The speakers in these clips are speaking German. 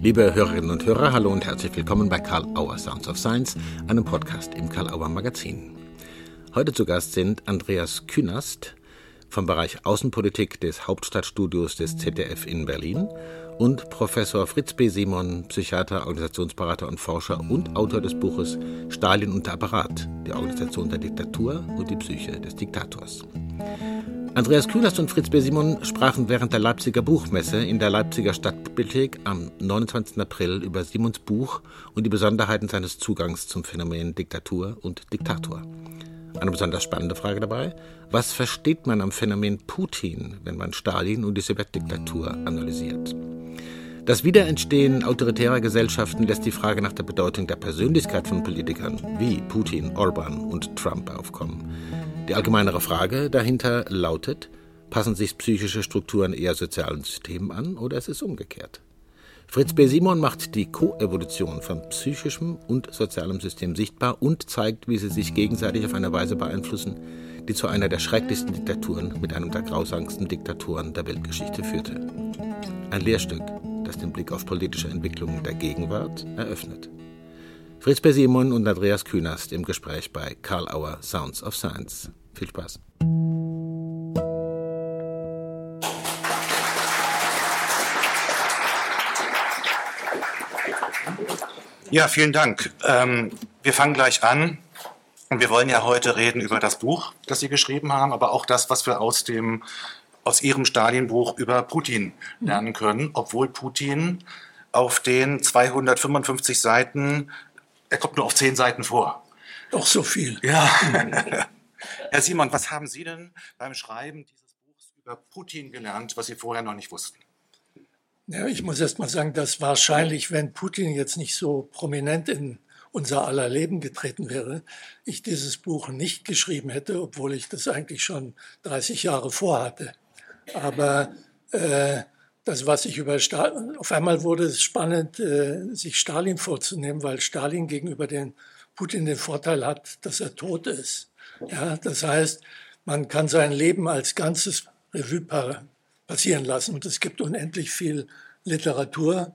Liebe Hörerinnen und Hörer, hallo und herzlich willkommen bei Karl Auer Sounds of Science, einem Podcast im Karl Auer Magazin. Heute zu Gast sind Andreas Künast vom Bereich Außenpolitik des Hauptstadtstudios des ZDF in Berlin und Professor Fritz B. Simon, Psychiater, Organisationsberater und Forscher und Autor des Buches Stalin und der Apparat, die Organisation der Diktatur und die Psyche des Diktators. Andreas Kühlers und Fritz B. Simon sprachen während der Leipziger Buchmesse in der Leipziger Stadtbibliothek am 29. April über Simons Buch und die Besonderheiten seines Zugangs zum Phänomen Diktatur und Diktator. Eine besonders spannende Frage dabei, was versteht man am Phänomen Putin, wenn man Stalin und die Sowjetdiktatur analysiert? Das Wiederentstehen autoritärer Gesellschaften lässt die Frage nach der Bedeutung der Persönlichkeit von Politikern wie Putin, Orban und Trump aufkommen. Die allgemeinere Frage dahinter lautet, passen sich psychische Strukturen eher sozialen Systemen an oder ist es umgekehrt? Fritz B. Simon macht die Koevolution von psychischem und sozialem System sichtbar und zeigt, wie sie sich gegenseitig auf eine Weise beeinflussen, die zu einer der schrecklichsten Diktaturen mit einem der grausamsten Diktaturen der Weltgeschichte führte. Ein Lehrstück, das den Blick auf politische Entwicklungen der Gegenwart eröffnet. Fritz B. Simon und Andreas Künast im Gespräch bei Karl Auer Sounds of Science. Viel Spaß. Ja, vielen Dank. Ähm, wir fangen gleich an. Und wir wollen ja heute reden über das Buch, das Sie geschrieben haben, aber auch das, was wir aus dem aus Ihrem Stalin-Buch über Putin lernen können, obwohl Putin auf den 255 Seiten, er kommt nur auf 10 Seiten vor. Doch so viel. Ja. Herr Simon, was haben Sie denn beim Schreiben dieses Buchs über Putin gelernt, was Sie vorher noch nicht wussten? Ja, ich muss erst mal sagen, dass wahrscheinlich, wenn Putin jetzt nicht so prominent in unser aller Leben getreten wäre, ich dieses Buch nicht geschrieben hätte, obwohl ich das eigentlich schon 30 Jahre vorhatte. Aber äh, das, was ich über Stalin, auf einmal wurde es spannend, äh, sich Stalin vorzunehmen, weil Stalin gegenüber den Putin den Vorteil hat, dass er tot ist. Ja, das heißt, man kann sein Leben als ganzes Revue passieren lassen und es gibt unendlich viel Literatur.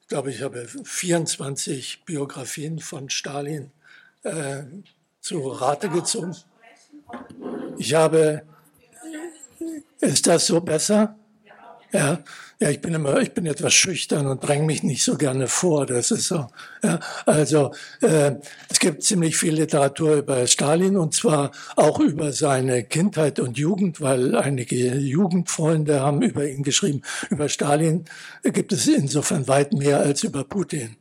Ich glaube, ich habe 24 Biografien von Stalin äh, zu Rate gezogen. Ich habe ist das so besser? Ja, ja, ich bin immer, ich bin etwas schüchtern und dränge mich nicht so gerne vor. Das ist so. Ja, also äh, es gibt ziemlich viel Literatur über Stalin und zwar auch über seine Kindheit und Jugend, weil einige Jugendfreunde haben über ihn geschrieben. Über Stalin gibt es insofern weit mehr als über Putin.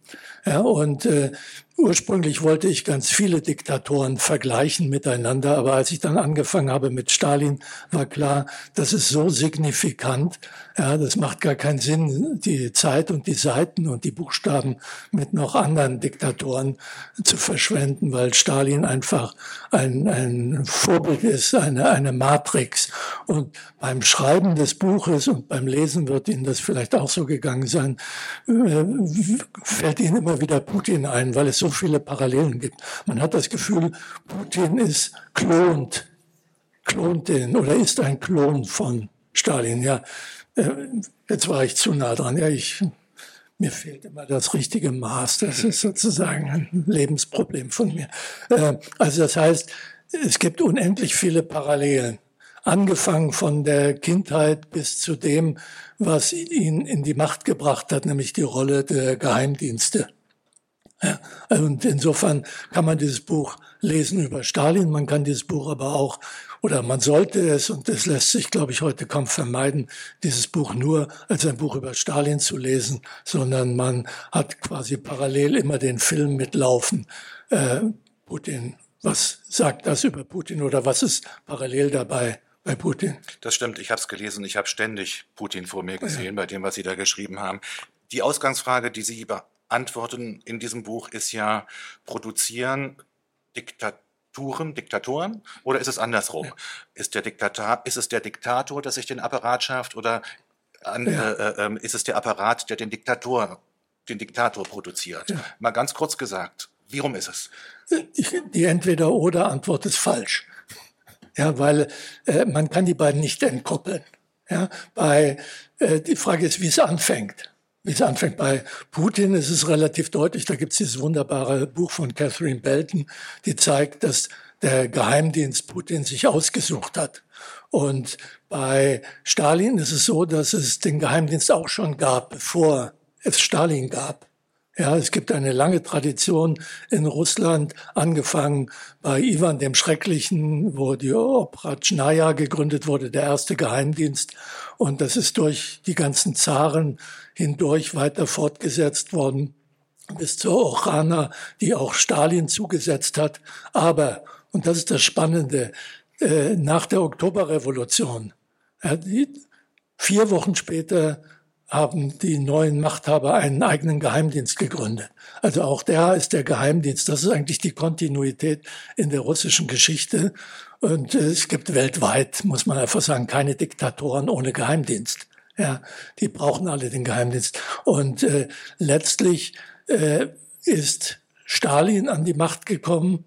Ja, und äh, Ursprünglich wollte ich ganz viele Diktatoren vergleichen miteinander, aber als ich dann angefangen habe mit Stalin, war klar, das ist so signifikant, ja, das macht gar keinen Sinn, die Zeit und die Seiten und die Buchstaben mit noch anderen Diktatoren zu verschwenden, weil Stalin einfach ein, ein Vorbild ist, eine, eine Matrix. Und beim Schreiben des Buches und beim Lesen wird Ihnen das vielleicht auch so gegangen sein, äh, fällt Ihnen immer wieder Putin ein, weil es so viele Parallelen gibt. Man hat das Gefühl, Putin ist klont, klont den oder ist ein Klon von Stalin. Ja, äh, jetzt war ich zu nah dran. Ja, ich, mir fehlt immer das richtige Maß. Das ist sozusagen ein Lebensproblem von mir. Äh, also das heißt, es gibt unendlich viele Parallelen. Angefangen von der Kindheit bis zu dem, was ihn in die Macht gebracht hat, nämlich die Rolle der Geheimdienste. Ja, und insofern kann man dieses Buch lesen über Stalin, man kann dieses Buch aber auch, oder man sollte es, und das lässt sich, glaube ich, heute kaum vermeiden, dieses Buch nur als ein Buch über Stalin zu lesen, sondern man hat quasi parallel immer den Film mitlaufen. Äh, Putin, was sagt das über Putin oder was ist parallel dabei? bei Putin. Das stimmt, ich habe es gelesen, ich habe ständig Putin vor mir gesehen ja. bei dem, was Sie da geschrieben haben. Die Ausgangsfrage, die Sie Antworten in diesem Buch ist ja, produzieren Diktaturen, Diktatoren oder ist es andersrum? Ja. Ist, der Diktator, ist es der Diktator, der sich den Apparat schafft oder an, ja. äh, äh, ist es der Apparat, der den Diktator, den Diktator produziert? Ja. Mal ganz kurz gesagt, wie rum ist es? Die Entweder-Oder-Antwort ist falsch. Ja, weil äh, man kann die beiden nicht entkoppeln. Ja, bei, äh, die Frage ist, wie es anfängt. Wie es anfängt. Bei Putin ist es relativ deutlich, da gibt es dieses wunderbare Buch von Catherine Belton, die zeigt, dass der Geheimdienst Putin sich ausgesucht hat. Und bei Stalin ist es so, dass es den Geheimdienst auch schon gab, bevor es Stalin gab. Ja, es gibt eine lange Tradition in Russland, angefangen bei Ivan dem Schrecklichen, wo die Opratschnaja gegründet wurde, der erste Geheimdienst. Und das ist durch die ganzen Zaren hindurch weiter fortgesetzt worden bis zur Ochana, die auch Stalin zugesetzt hat. Aber, und das ist das Spannende, äh, nach der Oktoberrevolution, vier Wochen später haben die neuen Machthaber einen eigenen Geheimdienst gegründet. Also auch der ist der Geheimdienst. Das ist eigentlich die Kontinuität in der russischen Geschichte. Und äh, es gibt weltweit, muss man einfach sagen, keine Diktatoren ohne Geheimdienst. Ja, die brauchen alle den Geheimdienst. Und äh, letztlich äh, ist Stalin an die Macht gekommen,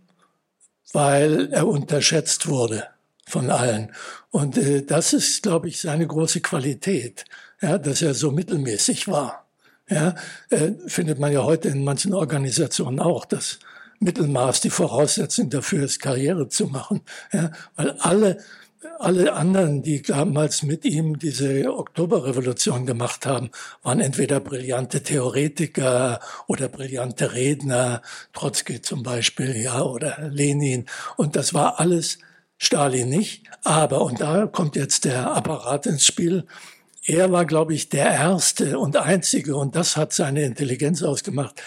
weil er unterschätzt wurde von allen. Und äh, das ist, glaube ich, seine große Qualität ja, dass er so mittelmäßig war. Ja, äh, findet man ja heute in manchen Organisationen auch, dass Mittelmaß die Voraussetzung dafür ist, Karriere zu machen. Ja, weil alle, alle anderen, die damals mit ihm diese Oktoberrevolution gemacht haben, waren entweder brillante Theoretiker oder brillante Redner, Trotzki zum Beispiel, ja, oder Lenin. Und das war alles Stalin nicht. Aber, und da kommt jetzt der Apparat ins Spiel, er war, glaube ich, der Erste und Einzige, und das hat seine Intelligenz ausgemacht,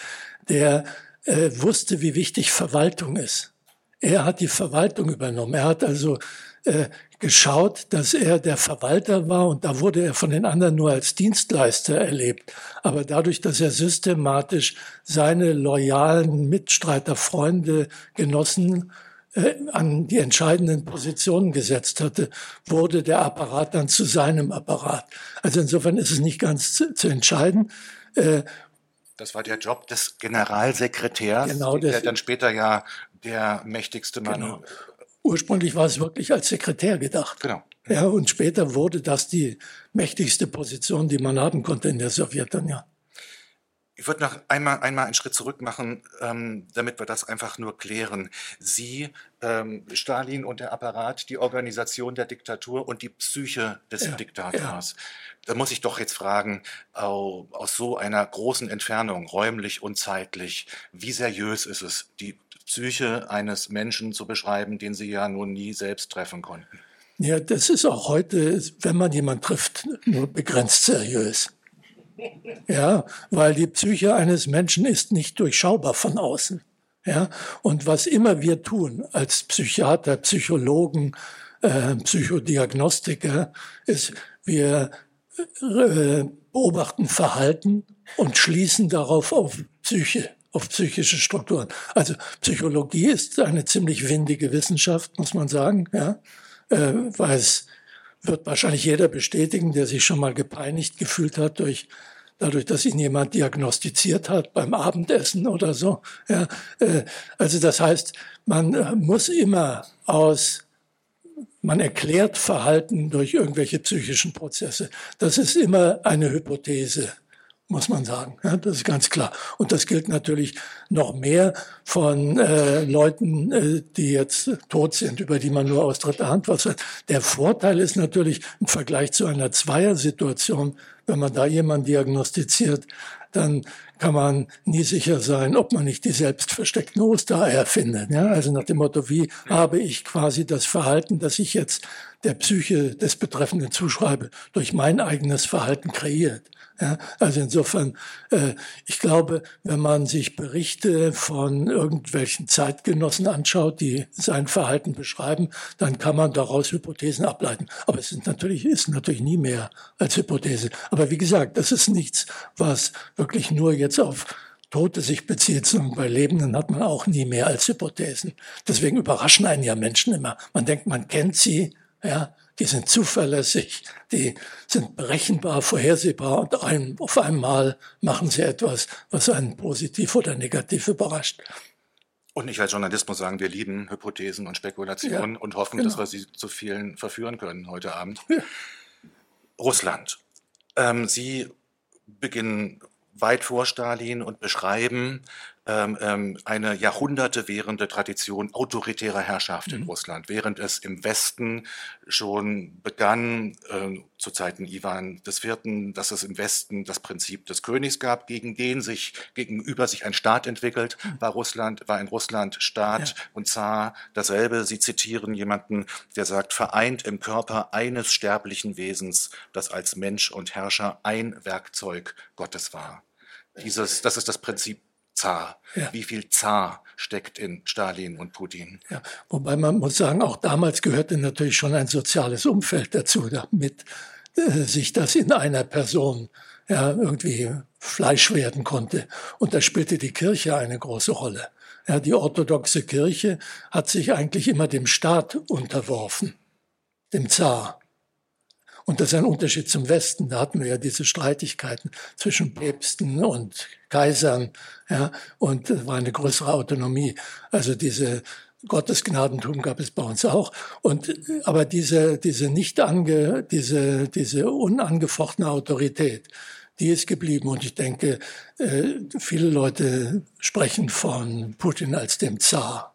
der äh, wusste, wie wichtig Verwaltung ist. Er hat die Verwaltung übernommen. Er hat also äh, geschaut, dass er der Verwalter war und da wurde er von den anderen nur als Dienstleister erlebt. Aber dadurch, dass er systematisch seine loyalen Mitstreiter, Freunde, Genossen äh, an die entscheidenden Positionen gesetzt hatte, wurde der Apparat dann zu seinem Apparat. Also insofern ist es nicht ganz zu, zu entscheiden. Äh, das war der Job des Generalsekretärs, genau, der dann später ja der mächtigste Mann. Genau. Ursprünglich war es wirklich als Sekretär gedacht. Genau. Ja, und später wurde das die mächtigste Position, die man haben konnte in der Sowjetunion. Ich würde noch einmal, einmal einen Schritt zurück machen, ähm, damit wir das einfach nur klären. Sie, ähm, Stalin und der Apparat, die Organisation der Diktatur und die Psyche des ja, Diktators. Ja. Da muss ich doch jetzt fragen, au, aus so einer großen Entfernung, räumlich und zeitlich, wie seriös ist es, die Psyche eines Menschen zu beschreiben, den Sie ja nun nie selbst treffen konnten? Ja, das ist auch heute, wenn man jemanden trifft, nur begrenzt seriös. Ja, weil die Psyche eines Menschen ist nicht durchschaubar von außen. Ja, und was immer wir tun als Psychiater, Psychologen, äh, Psychodiagnostiker, ist, wir äh, beobachten Verhalten und schließen darauf auf Psyche, auf psychische Strukturen. Also Psychologie ist eine ziemlich windige Wissenschaft, muss man sagen, ja, äh, weil es wird wahrscheinlich jeder bestätigen, der sich schon mal gepeinigt gefühlt hat durch dadurch, dass ihn jemand diagnostiziert hat beim Abendessen oder so. Ja, äh, also das heißt, man äh, muss immer aus man erklärt Verhalten durch irgendwelche psychischen Prozesse. Das ist immer eine Hypothese muss man sagen. Ja, das ist ganz klar. Und das gilt natürlich noch mehr von äh, Leuten, äh, die jetzt tot sind, über die man nur aus dritter Hand was hat. Der Vorteil ist natürlich im Vergleich zu einer Zweiersituation, wenn man da jemanden diagnostiziert, dann kann man nie sicher sein, ob man nicht die selbst versteckten Ostereier findet. Ja, also nach dem Motto, wie habe ich quasi das Verhalten, das ich jetzt der Psyche des Betreffenden zuschreibe, durch mein eigenes Verhalten kreiert. Ja, also insofern, äh, ich glaube, wenn man sich Berichte von irgendwelchen Zeitgenossen anschaut, die sein Verhalten beschreiben, dann kann man daraus Hypothesen ableiten. Aber es ist natürlich, ist natürlich nie mehr als Hypothese. Aber wie gesagt, das ist nichts, was wirklich nur jetzt auf Tote sich bezieht, sondern bei Lebenden hat man auch nie mehr als Hypothesen. Deswegen überraschen einen ja Menschen immer. Man denkt, man kennt sie, ja, die sind zuverlässig, die sind berechenbar, vorhersehbar und ein, auf einmal machen sie etwas, was einen positiv oder negativ überrascht. Und ich als Journalist muss sagen, wir lieben Hypothesen und Spekulationen ja, und hoffen, genau. dass wir sie zu vielen verführen können heute Abend. Ja. Russland. Ähm, sie beginnen weit vor Stalin und beschreiben ähm, ähm, eine Jahrhunderte währende Tradition autoritärer Herrschaft in mhm. Russland, während es im Westen schon begann, äh, zu Zeiten Ivan IV., dass es im Westen das Prinzip des Königs gab, gegen den sich gegenüber sich ein Staat entwickelt, mhm. war Russland, war in Russland Staat ja. und Zar dasselbe. Sie zitieren jemanden, der sagt, vereint im Körper eines sterblichen Wesens, das als Mensch und Herrscher ein Werkzeug Gottes war. Dieses, das ist das Prinzip Zar. Ja. Wie viel Zar steckt in Stalin und Putin? Ja, wobei man muss sagen, auch damals gehörte natürlich schon ein soziales Umfeld dazu, damit äh, sich das in einer Person ja, irgendwie Fleisch werden konnte. Und da spielte die Kirche eine große Rolle. Ja, die orthodoxe Kirche hat sich eigentlich immer dem Staat unterworfen, dem Zar. Und das ist ein Unterschied zum Westen. Da hatten wir ja diese Streitigkeiten zwischen Päpsten und Kaisern, ja, und es war eine größere Autonomie. Also diese Gottesgnadentum gab es bei uns auch. Und, aber diese, diese nicht ange, diese, diese unangefochtene Autorität, die ist geblieben. Und ich denke, äh, viele Leute sprechen von Putin als dem Zar.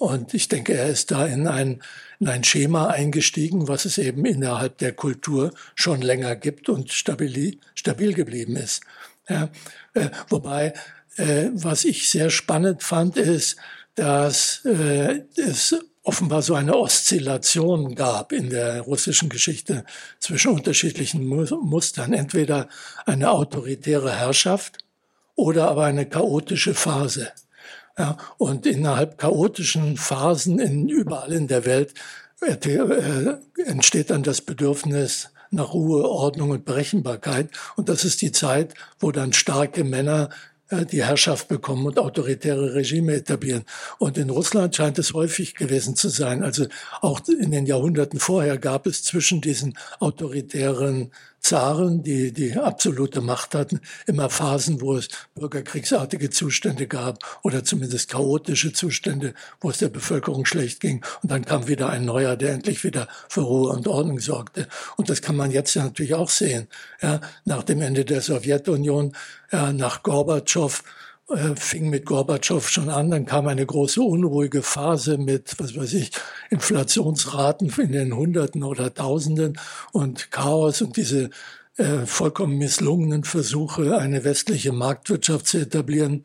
Und ich denke, er ist da in ein, in ein Schema eingestiegen, was es eben innerhalb der Kultur schon länger gibt und stabil, stabil geblieben ist. Ja, äh, wobei, äh, was ich sehr spannend fand, ist, dass äh, es offenbar so eine Oszillation gab in der russischen Geschichte zwischen unterschiedlichen Mustern. Entweder eine autoritäre Herrschaft oder aber eine chaotische Phase. Ja, und innerhalb chaotischen Phasen in, überall in der Welt äh, äh, entsteht dann das Bedürfnis nach Ruhe, Ordnung und Berechenbarkeit. Und das ist die Zeit, wo dann starke Männer äh, die Herrschaft bekommen und autoritäre Regime etablieren. Und in Russland scheint es häufig gewesen zu sein. Also auch in den Jahrhunderten vorher gab es zwischen diesen autoritären Zaren, die die absolute Macht hatten, immer Phasen, wo es bürgerkriegsartige Zustände gab oder zumindest chaotische Zustände, wo es der Bevölkerung schlecht ging. Und dann kam wieder ein neuer, der endlich wieder für Ruhe und Ordnung sorgte. Und das kann man jetzt natürlich auch sehen. Ja, nach dem Ende der Sowjetunion, ja, nach Gorbatschow, fing mit Gorbatschow schon an, dann kam eine große unruhige Phase mit, was weiß ich, Inflationsraten in den Hunderten oder Tausenden und Chaos und diese äh, vollkommen misslungenen Versuche, eine westliche Marktwirtschaft zu etablieren,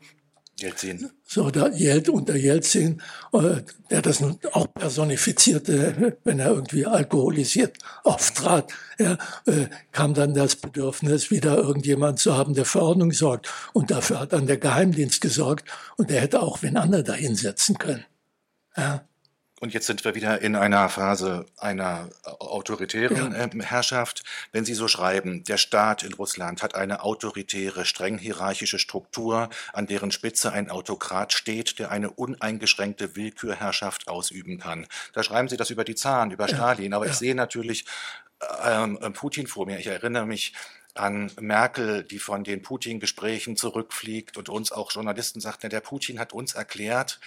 Jelzin. So, da Jelt, unter Jelzin, äh, der das nun auch personifizierte, wenn er irgendwie alkoholisiert auftrat, ja, äh, kam dann das Bedürfnis, wieder irgendjemand zu haben, der für Ordnung sorgt. Und dafür hat dann der Geheimdienst gesorgt und der hätte auch wen anderen da hinsetzen können. Ja. Und jetzt sind wir wieder in einer Phase einer autoritären ja. Ähm, Herrschaft. Wenn Sie so schreiben, der Staat in Russland hat eine autoritäre, streng hierarchische Struktur, an deren Spitze ein Autokrat steht, der eine uneingeschränkte Willkürherrschaft ausüben kann. Da schreiben Sie das über die Zahlen, über Stalin. Aber ich sehe natürlich ähm, Putin vor mir. Ich erinnere mich an Merkel, die von den Putin-Gesprächen zurückfliegt und uns auch Journalisten sagt, der Putin hat uns erklärt,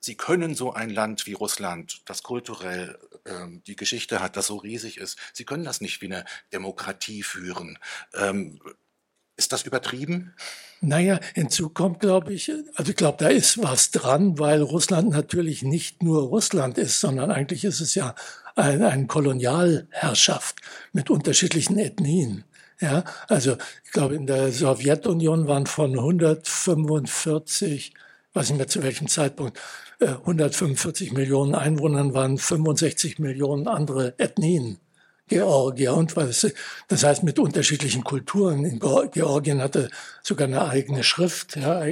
Sie können so ein Land wie Russland, das kulturell ähm, die Geschichte hat, das so riesig ist, Sie können das nicht wie eine Demokratie führen. Ähm, ist das übertrieben? Naja, hinzu kommt, glaube ich, also ich glaube, da ist was dran, weil Russland natürlich nicht nur Russland ist, sondern eigentlich ist es ja eine, eine Kolonialherrschaft mit unterschiedlichen Ethnien. Ja, also ich glaube, in der Sowjetunion waren von 145, weiß nicht mehr zu welchem Zeitpunkt, 145 Millionen Einwohnern waren 65 Millionen andere Ethnien. Georgier und was. Das heißt, mit unterschiedlichen Kulturen. In Georgien hatte sogar eine eigene Schrift. Ja,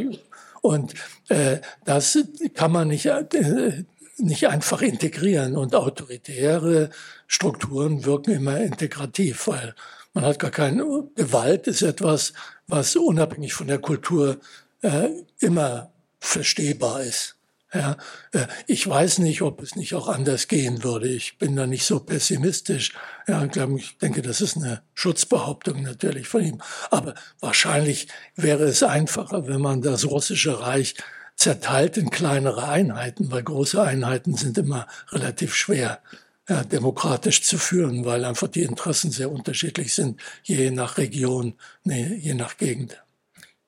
und äh, das kann man nicht, äh, nicht einfach integrieren. Und autoritäre Strukturen wirken immer integrativ, weil man hat gar keine Gewalt, ist etwas, was unabhängig von der Kultur äh, immer verstehbar ist. Ja, äh, ich weiß nicht, ob es nicht auch anders gehen würde. Ich bin da nicht so pessimistisch. Ja, ich denke, das ist eine Schutzbehauptung natürlich von ihm. Aber wahrscheinlich wäre es einfacher, wenn man das russische Reich zerteilt in kleinere Einheiten, weil große Einheiten sind immer relativ schwer ja, demokratisch zu führen, weil einfach die Interessen sehr unterschiedlich sind, je nach Region, nee, je nach Gegend.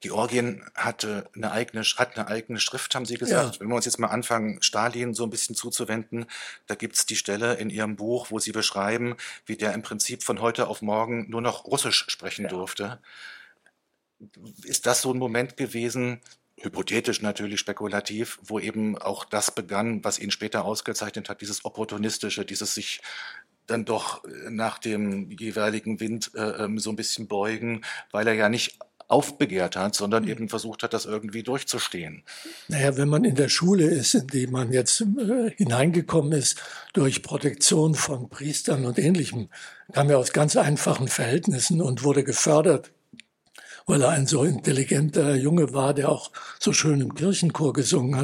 Georgien hatte eine eigene, hat eine eigene Schrift, haben Sie gesagt. Ja. Wenn wir uns jetzt mal anfangen, Stalin so ein bisschen zuzuwenden, da gibt's die Stelle in Ihrem Buch, wo Sie beschreiben, wie der im Prinzip von heute auf morgen nur noch Russisch sprechen ja. durfte. Ist das so ein Moment gewesen, hypothetisch natürlich spekulativ, wo eben auch das begann, was ihn später ausgezeichnet hat, dieses opportunistische, dieses sich dann doch nach dem jeweiligen Wind äh, ähm, so ein bisschen beugen, weil er ja nicht aufbegehrt hat, sondern mhm. eben versucht hat, das irgendwie durchzustehen. Naja, wenn man in der Schule ist, in die man jetzt äh, hineingekommen ist, durch Protektion von Priestern und Ähnlichem, kam er aus ganz einfachen Verhältnissen und wurde gefördert weil er ein so intelligenter Junge war, der auch so schön im Kirchenchor gesungen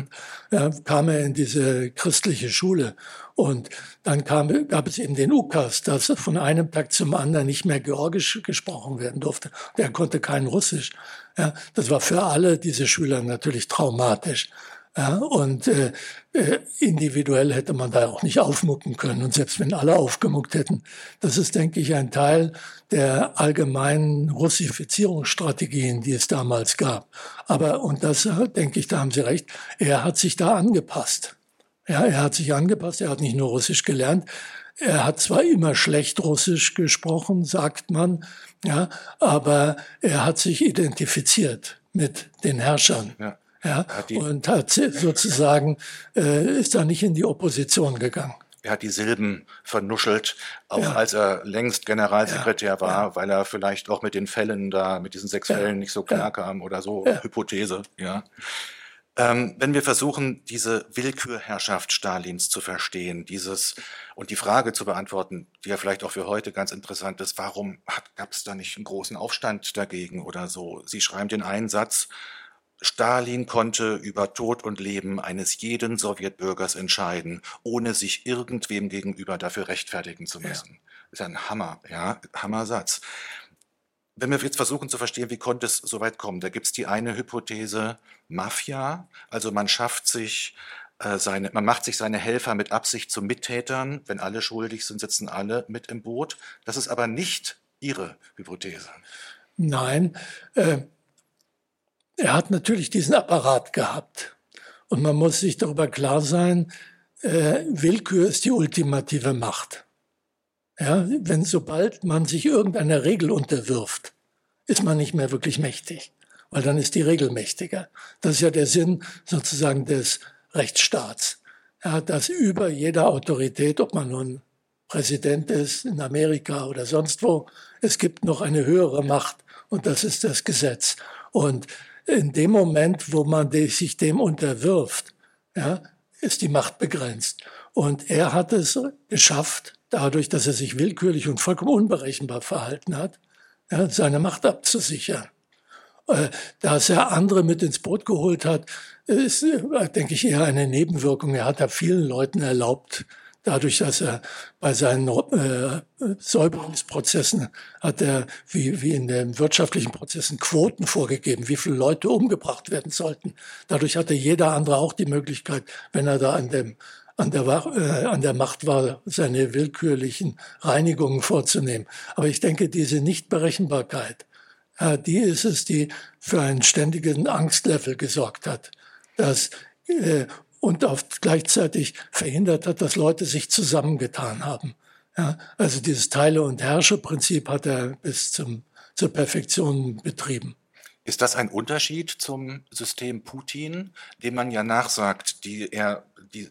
hat, kam er in diese christliche Schule. Und dann kam, gab es eben den Ukas, dass von einem Tag zum anderen nicht mehr Georgisch gesprochen werden durfte. Der konnte kein Russisch. Ja, das war für alle diese Schüler natürlich traumatisch. Ja, und äh, äh, individuell hätte man da auch nicht aufmucken können. Und selbst wenn alle aufgemuckt hätten, das ist, denke ich, ein Teil der allgemeinen Russifizierungsstrategien, die es damals gab. Aber, und das, äh, denke ich, da haben Sie recht, er hat sich da angepasst. Ja, er hat sich angepasst, er hat nicht nur Russisch gelernt, er hat zwar immer schlecht Russisch gesprochen, sagt man, ja, aber er hat sich identifiziert mit den Herrschern. Ja ja, und hat sozusagen äh, ist da nicht in die Opposition gegangen. Er hat die Silben vernuschelt, auch ja. als er längst Generalsekretär ja, war, weil er vielleicht auch mit den Fällen da, mit diesen sechs Fällen nicht so klar kam oder so, Hypothese, ja. Ähm, wenn wir versuchen, diese Willkürherrschaft Stalins zu verstehen, dieses und die Frage zu beantworten, die ja vielleicht auch für heute ganz interessant ist, warum gab es da nicht einen großen Aufstand dagegen oder so? Sie schreiben den einen Satz, Stalin konnte über Tod und Leben eines jeden Sowjetbürgers entscheiden, ohne sich irgendwem gegenüber dafür rechtfertigen zu müssen. Ja. Das ist ein Hammer, ja, Hammersatz. Wenn wir jetzt versuchen zu verstehen, wie konnte es so weit kommen, da gibt es die eine Hypothese Mafia, also man schafft sich äh, seine, man macht sich seine Helfer mit Absicht zu Mittätern, wenn alle schuldig sind, sitzen alle mit im Boot. Das ist aber nicht Ihre Hypothese. Nein, äh, er hat natürlich diesen Apparat gehabt. Und man muss sich darüber klar sein, äh, Willkür ist die ultimative Macht. Ja, wenn sobald man sich irgendeiner Regel unterwirft, ist man nicht mehr wirklich mächtig, weil dann ist die Regel mächtiger. Das ist ja der Sinn sozusagen des Rechtsstaats. Ja, dass über jeder Autorität, ob man nun Präsident ist in Amerika oder sonst wo, es gibt noch eine höhere Macht und das ist das Gesetz. Und in dem Moment, wo man sich dem unterwirft, ja, ist die Macht begrenzt. Und er hat es geschafft, dadurch, dass er sich willkürlich und vollkommen unberechenbar verhalten hat, ja, seine Macht abzusichern. Äh, dass er andere mit ins Boot geholt hat, ist, äh, denke ich, eher eine Nebenwirkung. Er hat da vielen Leuten erlaubt, dadurch, dass er bei seinen äh, Säuberungsprozessen hat er, wie, wie in den wirtschaftlichen Prozessen, Quoten vorgegeben, wie viele Leute umgebracht werden sollten. Dadurch hatte jeder andere auch die Möglichkeit, wenn er da an dem an der, äh, an der Macht war, seine willkürlichen Reinigungen vorzunehmen. Aber ich denke, diese Nichtberechenbarkeit, äh, die ist es, die für einen ständigen Angstlevel gesorgt hat. Dass äh, und auf gleichzeitig verhindert hat, dass Leute sich zusammengetan haben. Ja, also dieses Teile- und Herrsche-Prinzip hat er bis zum, zur Perfektion betrieben. Ist das ein Unterschied zum System Putin, dem man ja nachsagt, die er die,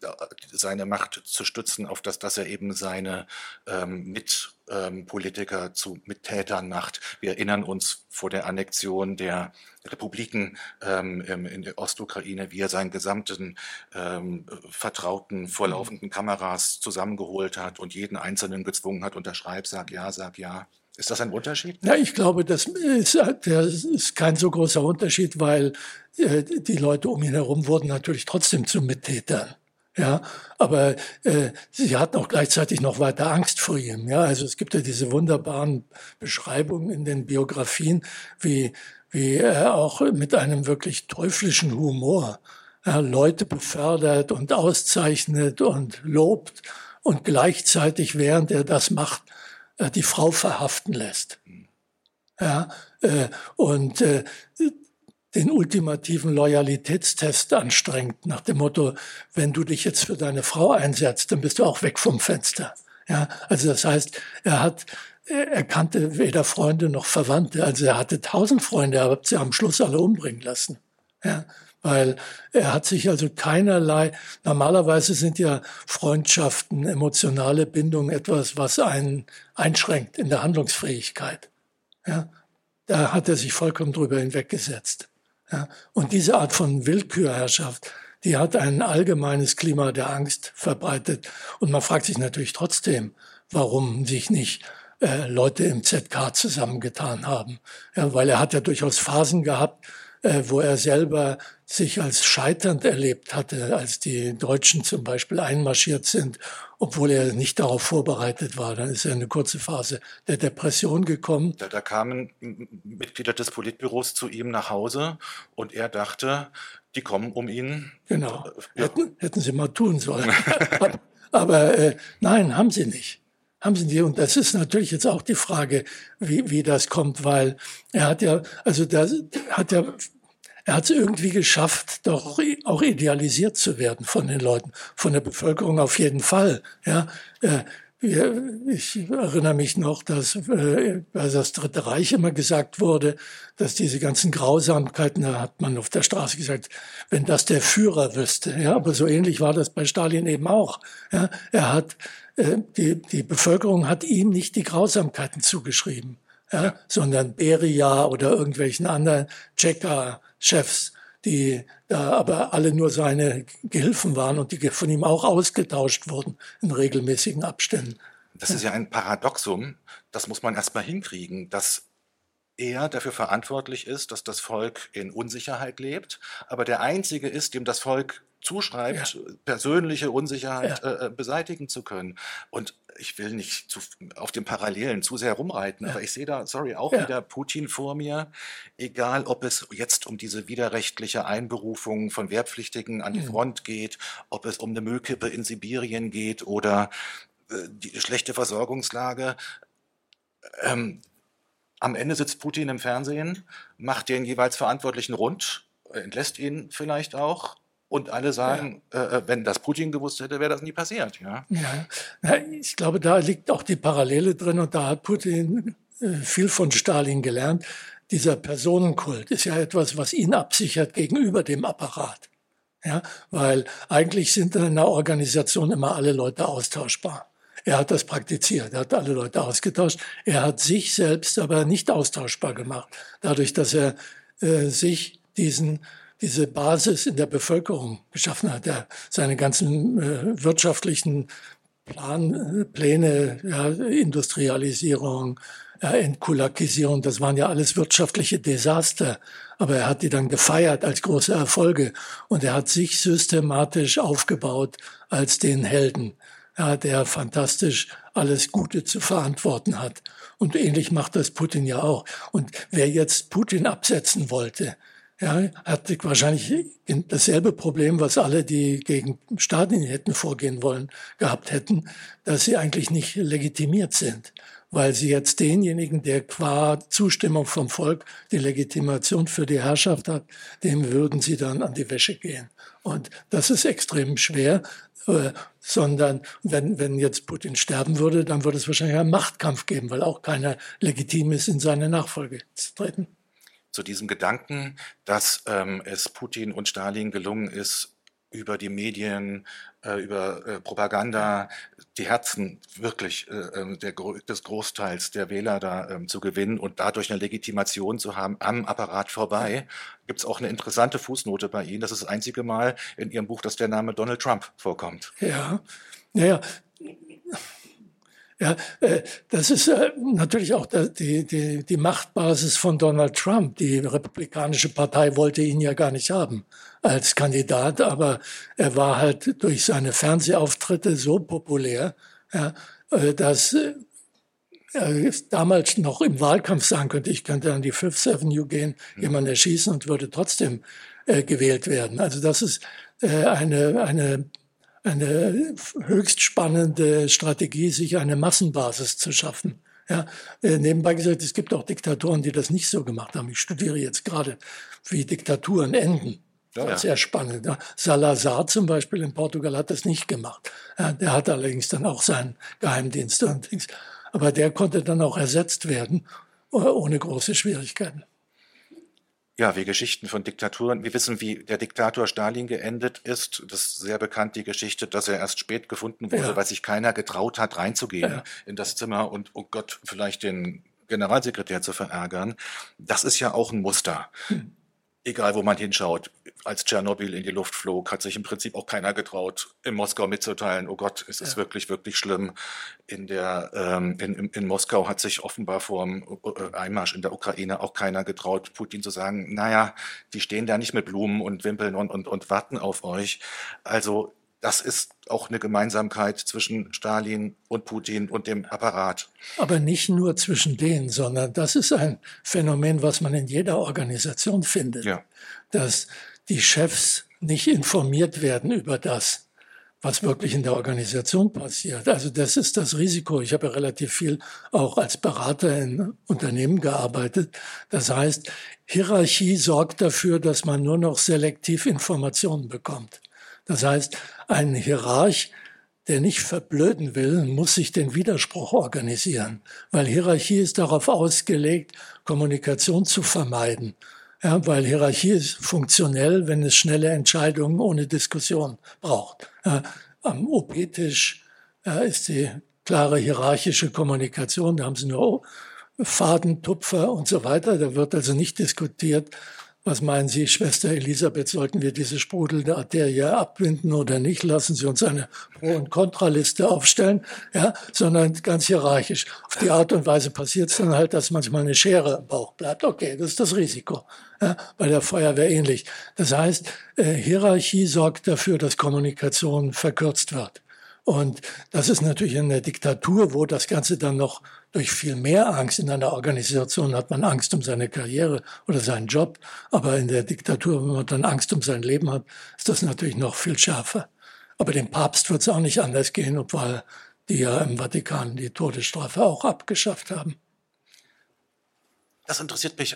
seine Macht zu stützen, auf das, dass er eben seine ähm, Mitpolitiker ähm, zu Mittätern macht. Wir erinnern uns vor der Annexion der Republiken ähm, in der Ostukraine, wie er seinen gesamten ähm, Vertrauten vor laufenden Kameras zusammengeholt hat und jeden Einzelnen gezwungen hat, unterschreib, sag ja, sag ja. Ist das ein Unterschied? Ja, ich glaube, das ist, das ist kein so großer Unterschied, weil äh, die Leute um ihn herum wurden natürlich trotzdem zu Mittätern. Ja, aber äh, sie hatten auch gleichzeitig noch weiter Angst vor ihm. Ja, also es gibt ja diese wunderbaren Beschreibungen in den Biografien, wie wie er auch mit einem wirklich teuflischen Humor ja, Leute befördert und auszeichnet und lobt und gleichzeitig, während er das macht, äh, die Frau verhaften lässt. Ja, äh, und äh, den ultimativen Loyalitätstest anstrengt, nach dem Motto, wenn du dich jetzt für deine Frau einsetzt, dann bist du auch weg vom Fenster. Ja, also das heißt, er hat, er kannte weder Freunde noch Verwandte. Also er hatte tausend Freunde, er hat sie am Schluss alle umbringen lassen. Ja, weil er hat sich also keinerlei, normalerweise sind ja Freundschaften, emotionale Bindungen etwas, was einen einschränkt in der Handlungsfähigkeit. Ja, da hat er sich vollkommen drüber hinweggesetzt. Ja, und diese Art von Willkürherrschaft, die hat ein allgemeines Klima der Angst verbreitet. Und man fragt sich natürlich trotzdem, warum sich nicht äh, Leute im ZK zusammengetan haben. Ja, weil er hat ja durchaus Phasen gehabt, wo er selber sich als scheiternd erlebt hatte, als die Deutschen zum Beispiel einmarschiert sind, obwohl er nicht darauf vorbereitet war. Dann ist er in eine kurze Phase der Depression gekommen. Da, da kamen Mitglieder des Politbüros zu ihm nach Hause und er dachte, die kommen um ihn. Genau, ja. hätten, hätten sie mal tun sollen. Aber äh, nein, haben sie nicht haben sie die. Und das ist natürlich jetzt auch die Frage, wie, wie das kommt, weil er hat ja, also da hat ja, er hat es irgendwie geschafft, doch auch idealisiert zu werden von den Leuten, von der Bevölkerung auf jeden Fall. Ja, äh, ich erinnere mich noch, dass äh, bei das Dritte Reich immer gesagt wurde, dass diese ganzen Grausamkeiten, da hat man auf der Straße gesagt, wenn das der Führer wüsste. Ja, aber so ähnlich war das bei Stalin eben auch. Ja, er hat äh, die, die Bevölkerung hat ihm nicht die Grausamkeiten zugeschrieben, ja, sondern Beria oder irgendwelchen anderen Checker-Chefs, die da aber alle nur seine Gehilfen waren und die von ihm auch ausgetauscht wurden in regelmäßigen Abständen. Das ist ja ein Paradoxum, das muss man erstmal hinkriegen, dass er dafür verantwortlich ist, dass das Volk in Unsicherheit lebt, aber der Einzige ist, dem das Volk zuschreibt, ja. persönliche Unsicherheit ja. äh, beseitigen zu können. Und ich will nicht zu, auf den Parallelen zu sehr rumreiten, ja. aber ich sehe da, sorry, auch wieder Putin vor mir, egal ob es jetzt um diese widerrechtliche Einberufung von Wehrpflichtigen an die mhm. Front geht, ob es um eine Müllkippe in Sibirien geht oder äh, die schlechte Versorgungslage. Ähm, am Ende sitzt Putin im Fernsehen, macht den jeweils Verantwortlichen rund, entlässt ihn vielleicht auch und alle sagen, ja. äh, wenn das Putin gewusst hätte, wäre das nie passiert. Ja? ja, ich glaube, da liegt auch die Parallele drin und da hat Putin äh, viel von Stalin gelernt. Dieser Personenkult ist ja etwas, was ihn absichert gegenüber dem Apparat. Ja, weil eigentlich sind in einer Organisation immer alle Leute austauschbar. Er hat das praktiziert, er hat alle Leute ausgetauscht. Er hat sich selbst aber nicht austauschbar gemacht, dadurch, dass er äh, sich diesen diese Basis in der Bevölkerung geschaffen hat. Er seine ganzen äh, wirtschaftlichen Plan, äh, Pläne, ja, Industrialisierung, ja, Entkulakisierung, das waren ja alles wirtschaftliche Desaster. Aber er hat die dann gefeiert als große Erfolge und er hat sich systematisch aufgebaut als den Helden, der fantastisch alles Gute zu verantworten hat. Und ähnlich macht das Putin ja auch. Und wer jetzt Putin absetzen wollte, ja, hatte wahrscheinlich dasselbe Problem, was alle, die gegen Staaten hätten vorgehen wollen, gehabt hätten, dass sie eigentlich nicht legitimiert sind, weil sie jetzt denjenigen, der qua Zustimmung vom Volk die Legitimation für die Herrschaft hat, dem würden sie dann an die Wäsche gehen. Und das ist extrem schwer, äh, sondern wenn, wenn jetzt Putin sterben würde, dann würde es wahrscheinlich einen Machtkampf geben, weil auch keiner legitim ist, in seine Nachfolge zu treten zu diesem Gedanken, dass ähm, es Putin und Stalin gelungen ist, über die Medien, äh, über äh, Propaganda die Herzen wirklich äh, ähm, der, des Großteils der Wähler da ähm, zu gewinnen und dadurch eine Legitimation zu haben am Apparat vorbei. Gibt es auch eine interessante Fußnote bei Ihnen. Das ist das einzige Mal in Ihrem Buch, dass der Name Donald Trump vorkommt. Ja, naja. Ja, äh, das ist äh, natürlich auch die, die, die Machtbasis von Donald Trump. Die Republikanische Partei wollte ihn ja gar nicht haben als Kandidat, aber er war halt durch seine Fernsehauftritte so populär, ja, äh, dass er damals noch im Wahlkampf sagen könnte, ich könnte an die Fifth Avenue gehen, jemanden erschießen und würde trotzdem gewählt werden. Also das ist eine, eine eine höchst spannende Strategie, sich eine Massenbasis zu schaffen. Ja, äh, nebenbei gesagt, es gibt auch Diktatoren, die das nicht so gemacht haben. Ich studiere jetzt gerade, wie Diktaturen enden. Ja, ja. Sehr spannend. Salazar zum Beispiel in Portugal hat das nicht gemacht. Der hat allerdings dann auch seinen Geheimdienst und Dings. Aber der konnte dann auch ersetzt werden, äh, ohne große Schwierigkeiten. Ja, wie Geschichten von Diktaturen. Wir wissen, wie der Diktator Stalin geendet ist. Das ist sehr bekannt, die Geschichte, dass er erst spät gefunden wurde, ja. weil sich keiner getraut hat, reinzugehen ja. in das Zimmer und, oh Gott, vielleicht den Generalsekretär zu verärgern. Das ist ja auch ein Muster. Hm egal wo man hinschaut, als Tschernobyl in die Luft flog, hat sich im Prinzip auch keiner getraut, in Moskau mitzuteilen, oh Gott, es ist ja. wirklich, wirklich schlimm. In, der, ähm, in, in, in, Moskau hat sich offenbar vor dem äh, Einmarsch in der Ukraine auch keiner getraut, Putin zu sagen, naja, die stehen da nicht mit Blumen und Wimpeln und, und, und warten auf euch. Also das ist auch eine Gemeinsamkeit zwischen Stalin und Putin und dem Apparat. Aber nicht nur zwischen denen, sondern das ist ein Phänomen, was man in jeder Organisation findet, ja. dass die Chefs nicht informiert werden über das, was wirklich in der Organisation passiert. Also das ist das Risiko. Ich habe ja relativ viel auch als Berater in Unternehmen gearbeitet. Das heißt, Hierarchie sorgt dafür, dass man nur noch selektiv Informationen bekommt. Das heißt, ein Hierarch, der nicht verblöden will, muss sich den Widerspruch organisieren, weil Hierarchie ist darauf ausgelegt, Kommunikation zu vermeiden. Ja, weil Hierarchie ist funktionell, wenn es schnelle Entscheidungen ohne Diskussion braucht. Ja, am OP-Tisch ja, ist die klare hierarchische Kommunikation, da haben sie nur Faden, Tupfer und so weiter. Da wird also nicht diskutiert, was meinen Sie, Schwester Elisabeth, sollten wir diese sprudelnde Arterie abbinden oder nicht? Lassen Sie uns eine Pro- und Kontraliste aufstellen, ja, sondern ganz hierarchisch. Auf die Art und Weise passiert es dann halt, dass manchmal eine Schere im Bauch bleibt. Okay, das ist das Risiko. Ja, bei der Feuerwehr ähnlich. Das heißt, äh, Hierarchie sorgt dafür, dass Kommunikation verkürzt wird. Und das ist natürlich in der Diktatur, wo das Ganze dann noch durch viel mehr Angst in einer Organisation hat man Angst um seine Karriere oder seinen Job. Aber in der Diktatur, wenn man dann Angst um sein Leben hat, ist das natürlich noch viel schärfer. Aber dem Papst wird es auch nicht anders gehen, obwohl die ja im Vatikan die Todesstrafe auch abgeschafft haben. Das interessiert mich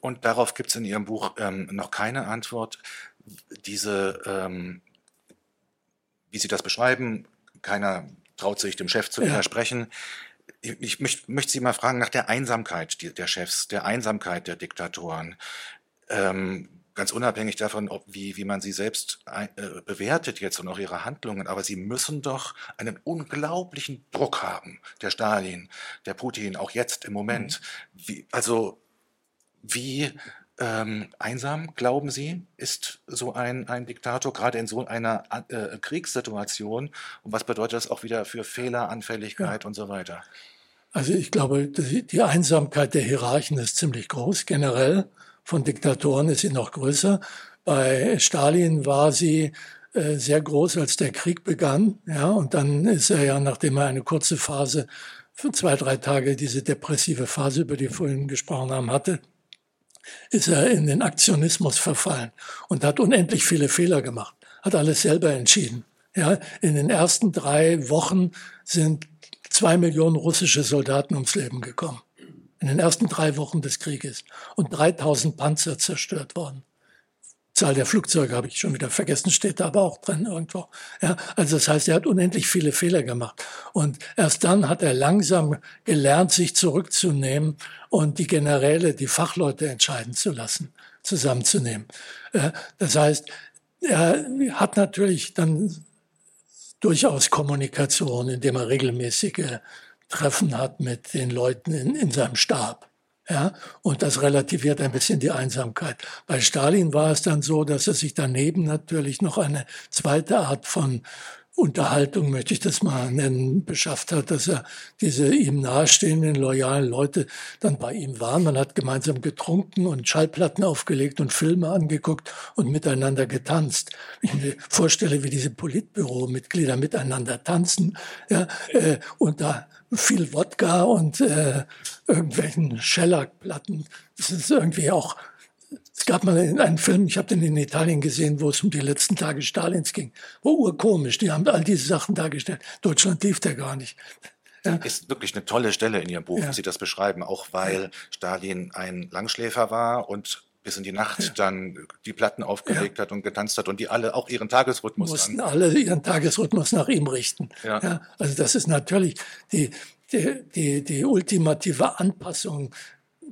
und darauf gibt es in Ihrem Buch ähm, noch keine Antwort. Diese ähm, wie Sie das beschreiben. Keiner traut sich, dem Chef zu ja. widersprechen. Ich, ich möchte, möchte Sie mal fragen nach der Einsamkeit der Chefs, der Einsamkeit der Diktatoren. Ähm, ganz unabhängig davon, ob, wie, wie man sie selbst äh, bewertet jetzt und auch ihre Handlungen, aber sie müssen doch einen unglaublichen Druck haben, der Stalin, der Putin, auch jetzt im Moment. Mhm. Wie, also wie ähm, einsam, glauben Sie, ist so ein, ein Diktator, gerade in so einer äh, Kriegssituation? Und was bedeutet das auch wieder für Fehleranfälligkeit ja. und so weiter? Also ich glaube, die Einsamkeit der Hierarchen ist ziemlich groß. Generell von Diktatoren ist sie noch größer. Bei Stalin war sie äh, sehr groß, als der Krieg begann. Ja, und dann ist er ja, nachdem er eine kurze Phase, für zwei, drei Tage diese depressive Phase, über die wir vorhin gesprochen haben, hatte, ist er in den Aktionismus verfallen und hat unendlich viele Fehler gemacht, hat alles selber entschieden. Ja, in den ersten drei Wochen sind zwei Millionen russische Soldaten ums Leben gekommen. In den ersten drei Wochen des Krieges. Und 3000 Panzer zerstört worden. Zahl der Flugzeuge habe ich schon wieder vergessen, steht da aber auch drin irgendwo. Ja, also das heißt, er hat unendlich viele Fehler gemacht. Und erst dann hat er langsam gelernt, sich zurückzunehmen und die Generäle, die Fachleute entscheiden zu lassen, zusammenzunehmen. Das heißt, er hat natürlich dann durchaus Kommunikation, indem er regelmäßige Treffen hat mit den Leuten in, in seinem Stab. Ja, und das relativiert ein bisschen die Einsamkeit. Bei Stalin war es dann so, dass er sich daneben natürlich noch eine zweite Art von Unterhaltung, möchte ich das mal nennen, beschafft hat, dass er diese ihm nahestehenden, loyalen Leute dann bei ihm waren. Man hat gemeinsam getrunken und Schallplatten aufgelegt und Filme angeguckt und miteinander getanzt. Ich mir vorstelle, wie diese Politbüro-Mitglieder miteinander tanzen, ja, äh, und da viel Wodka und äh, irgendwelchen Shellac-Platten. Das ist irgendwie auch es gab mal einen Film, ich habe den in Italien gesehen, wo es um die letzten Tage Stalins ging. Wo urkomisch, die haben all diese Sachen dargestellt. Deutschland lief der gar nicht. Ja. Ist wirklich eine tolle Stelle in Ihrem Buch, ja. wie Sie das beschreiben, auch weil ja. Stalin ein Langschläfer war und bis in die Nacht ja. dann die Platten aufgelegt ja. hat und getanzt hat und die alle auch ihren Tagesrhythmus mussten dann. alle ihren Tagesrhythmus nach ihm richten. Ja. ja. also das ist natürlich die, die, die, die ultimative Anpassung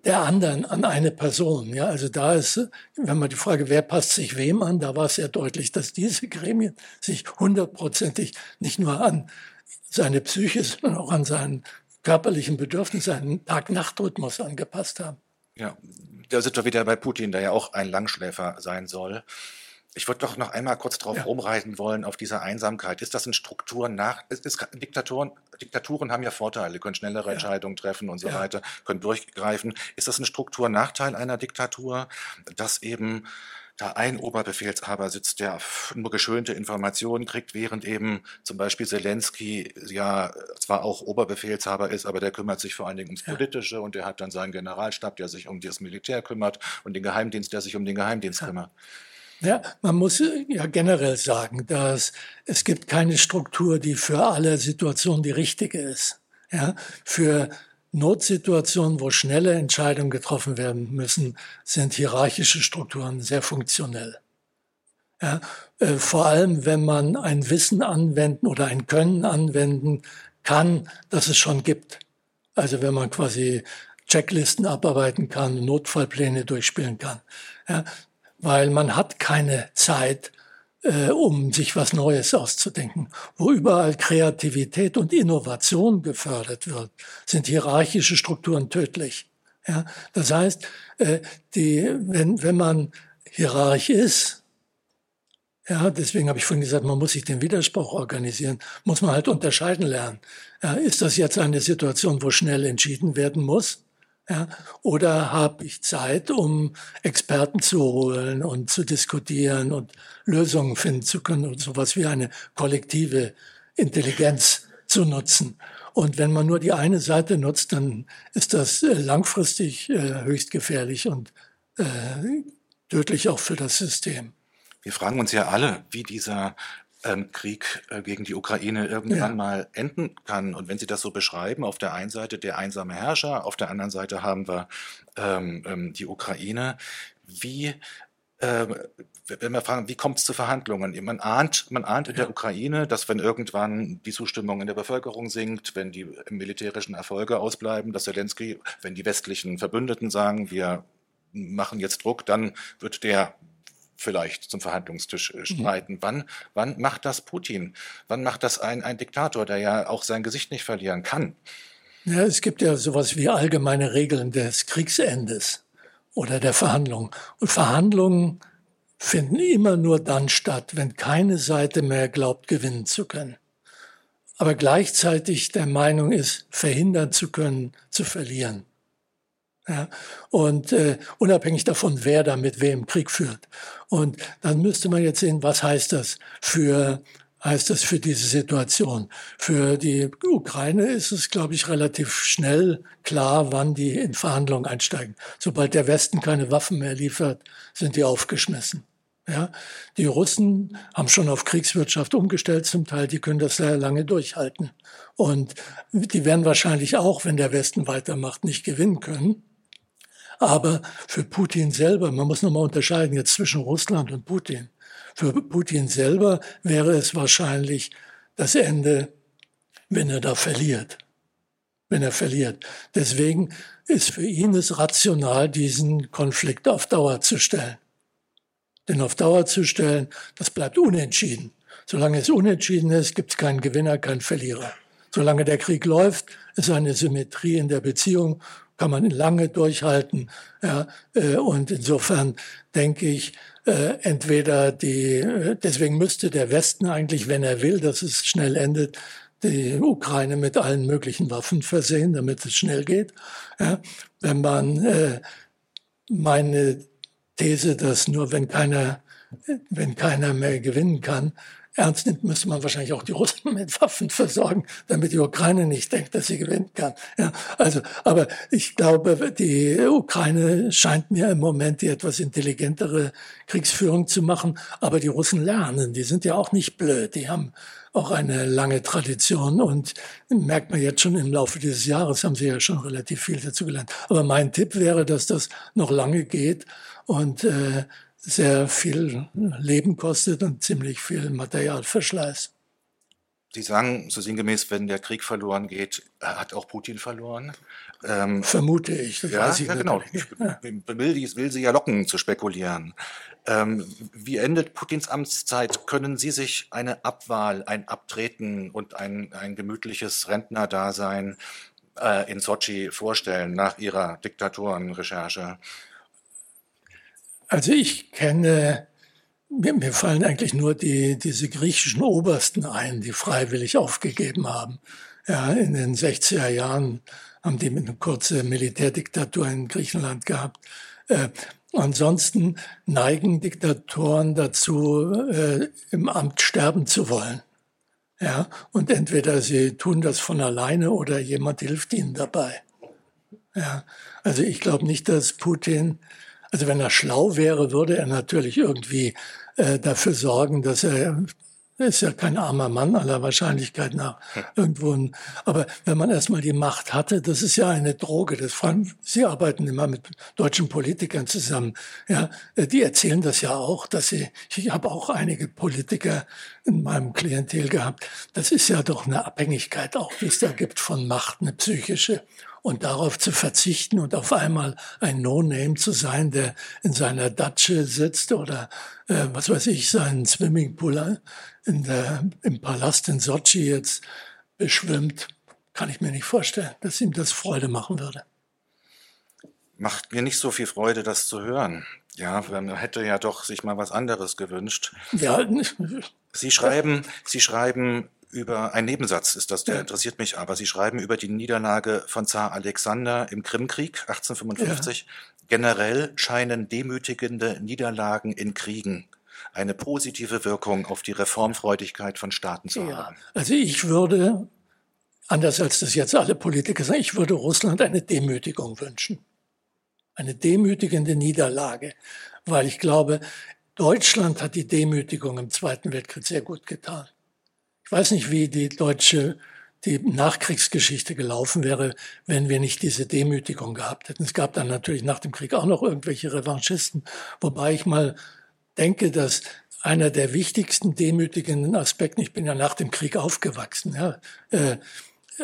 der anderen an eine Person. Ja, also da ist, wenn man die Frage, wer passt sich wem an, da war es sehr deutlich, dass diese Gremien sich hundertprozentig nicht nur an seine Psyche, sondern auch an seinen körperlichen Bedürfnissen, seinen Tag-Nacht-Rhythmus angepasst haben. Ja, da sind wir wieder bei Putin, der ja auch ein Langschläfer sein soll. Ich würde doch noch einmal kurz drauf ja. rumreiten wollen, auf diese Einsamkeit. Ist das in Strukturen nach, ist, ist, Diktatoren, Diktaturen haben ja Vorteile, können schnellere ja. Entscheidungen treffen und so ja. weiter, können durchgreifen. Ist das ein Strukturnachteil einer Diktatur, dass eben da ein Oberbefehlshaber sitzt, der nur geschönte Informationen kriegt, während eben zum Beispiel Zelensky ja zwar auch Oberbefehlshaber ist, aber der kümmert sich vor allen Dingen ums Politische und der hat dann seinen Generalstab, der sich um das Militär kümmert und den Geheimdienst, der sich um den Geheimdienst ja. kümmert. Ja, man muss ja generell sagen, dass es gibt keine Struktur, die für alle Situationen die richtige ist. Ja, für Notsituationen, wo schnelle Entscheidungen getroffen werden müssen, sind hierarchische Strukturen sehr funktionell. Ja, äh, vor allem, wenn man ein Wissen anwenden oder ein Können anwenden kann, das es schon gibt. Also wenn man quasi Checklisten abarbeiten kann, Notfallpläne durchspielen kann. Ja, weil man hat keine Zeit, äh, um sich was Neues auszudenken. Wo überall Kreativität und Innovation gefördert wird, sind hierarchische Strukturen tödlich. Ja, das heißt, äh, die, wenn, wenn man hierarch ist, ja, deswegen habe ich vorhin gesagt, man muss sich den Widerspruch organisieren, muss man halt unterscheiden lernen. Ja, ist das jetzt eine Situation, wo schnell entschieden werden muss? Ja, oder habe ich Zeit, um Experten zu holen und zu diskutieren und Lösungen finden zu können und sowas wie eine kollektive Intelligenz zu nutzen. Und wenn man nur die eine Seite nutzt, dann ist das äh, langfristig äh, höchst gefährlich und äh, tödlich auch für das System. Wir fragen uns ja alle, wie dieser ähm, Krieg äh, gegen die Ukraine irgendwann ja. mal enden kann. Und wenn Sie das so beschreiben, auf der einen Seite der einsame Herrscher, auf der anderen Seite haben wir ähm, ähm die Ukraine. Wie äh, wenn wir fragen, wie kommt es zu Verhandlungen? Man ahnt, man ahnt in der Ukraine, dass wenn irgendwann die Zustimmung in der Bevölkerung sinkt, wenn die militärischen Erfolge ausbleiben, dass Zelensky, wenn die westlichen Verbündeten sagen, wir machen jetzt Druck, dann wird der vielleicht zum Verhandlungstisch äh, mhm. streiten. Mhm. Wann, wann macht das Putin? Wann macht das ein, ein Diktator, der ja auch sein Gesicht nicht verlieren kann? Ja, es gibt ja sowas wie allgemeine Regeln des Kriegsendes oder der Verhandlungen. Und Verhandlungen finden immer nur dann statt, wenn keine Seite mehr glaubt, gewinnen zu können. Aber gleichzeitig der Meinung ist, verhindern zu können, zu verlieren. Ja, und äh, unabhängig davon, wer da mit wem Krieg führt. Und dann müsste man jetzt sehen, was heißt das für heißt das für diese Situation. Für die Ukraine ist es, glaube ich, relativ schnell klar, wann die in Verhandlungen einsteigen. Sobald der Westen keine Waffen mehr liefert, sind die aufgeschmissen. Ja, die Russen haben schon auf Kriegswirtschaft umgestellt zum Teil, die können das sehr lange durchhalten. Und die werden wahrscheinlich auch, wenn der Westen weitermacht, nicht gewinnen können. Aber für Putin selber, man muss nochmal unterscheiden jetzt zwischen Russland und Putin. Für Putin selber wäre es wahrscheinlich das Ende, wenn er da verliert. Wenn er verliert. Deswegen ist für ihn es rational, diesen Konflikt auf Dauer zu stellen. Denn auf Dauer zu stellen, das bleibt unentschieden. Solange es unentschieden ist, gibt es keinen Gewinner, keinen Verlierer. Solange der Krieg läuft, ist eine Symmetrie in der Beziehung kann man lange durchhalten. Ja, äh, und insofern denke ich, äh, entweder die, äh, deswegen müsste der Westen eigentlich, wenn er will, dass es schnell endet, die Ukraine mit allen möglichen Waffen versehen, damit es schnell geht. Ja, wenn man äh, meine These, dass nur wenn keiner, wenn keiner mehr gewinnen kann, ernst nimmt, müsste man wahrscheinlich auch die Russen mit Waffen versorgen, damit die Ukraine nicht denkt, dass sie gewinnen kann. Ja, also, aber ich glaube, die Ukraine scheint mir im Moment die etwas intelligentere Kriegsführung zu machen. Aber die Russen lernen, die sind ja auch nicht blöd. Die haben auch eine lange Tradition und merkt man jetzt schon im Laufe dieses Jahres, haben Sie ja schon relativ viel dazu gelernt. Aber mein Tipp wäre, dass das noch lange geht und äh, sehr viel Leben kostet und ziemlich viel Materialverschleiß. Sie sagen so sinngemäß, wenn der Krieg verloren geht, hat auch Putin verloren. Ähm, Vermute ich. Das ja, ja genau. Ich will, will, Sie ja locken zu spekulieren. Ähm, wie endet Putins Amtszeit? Können Sie sich eine Abwahl, ein Abtreten und ein, ein gemütliches Rentnerdasein äh, in Sochi vorstellen nach Ihrer Diktatorenrecherche? Also ich kenne mir, fallen eigentlich nur die, diese griechischen Obersten ein, die freiwillig aufgegeben haben. Ja, in den 60er Jahren haben die eine kurze Militärdiktatur in Griechenland gehabt. Äh, ansonsten neigen Diktatoren dazu, äh, im Amt sterben zu wollen. Ja, und entweder sie tun das von alleine oder jemand hilft ihnen dabei. Ja, also ich glaube nicht, dass Putin, also wenn er schlau wäre, würde er natürlich irgendwie äh, dafür sorgen, dass er er ist ja kein armer Mann aller Wahrscheinlichkeit nach irgendwo. Aber wenn man erstmal die Macht hatte, das ist ja eine Droge. Das, Sie arbeiten immer mit deutschen Politikern zusammen. Ja, äh, die erzählen das ja auch, dass sie, ich habe auch einige Politiker in meinem Klientel gehabt. Das ist ja doch eine Abhängigkeit auch, die es da gibt von Macht, eine psychische und darauf zu verzichten und auf einmal ein No-Name zu sein, der in seiner Datsche sitzt oder äh, was weiß ich, seinen Swimmingpool in der, im Palast in Sochi jetzt beschwimmt, kann ich mir nicht vorstellen, dass ihm das Freude machen würde. Macht mir nicht so viel Freude, das zu hören. Ja, man hätte ja doch sich mal was anderes gewünscht. Ja. Sie schreiben, Sie schreiben über, ein Nebensatz ist das, der ja. interessiert mich aber. Sie schreiben über die Niederlage von Zar Alexander im Krimkrieg 1855. Ja. Generell scheinen demütigende Niederlagen in Kriegen eine positive Wirkung auf die Reformfreudigkeit von Staaten zu ja. haben. Also ich würde, anders als das jetzt alle Politiker sagen, ich würde Russland eine Demütigung wünschen. Eine demütigende Niederlage, weil ich glaube, Deutschland hat die Demütigung im Zweiten Weltkrieg sehr gut getan. Ich weiß nicht, wie die deutsche die Nachkriegsgeschichte gelaufen wäre, wenn wir nicht diese Demütigung gehabt hätten. Es gab dann natürlich nach dem Krieg auch noch irgendwelche Revanchisten, wobei ich mal denke, dass einer der wichtigsten demütigenden Aspekte, ich bin ja nach dem Krieg aufgewachsen, ja, äh,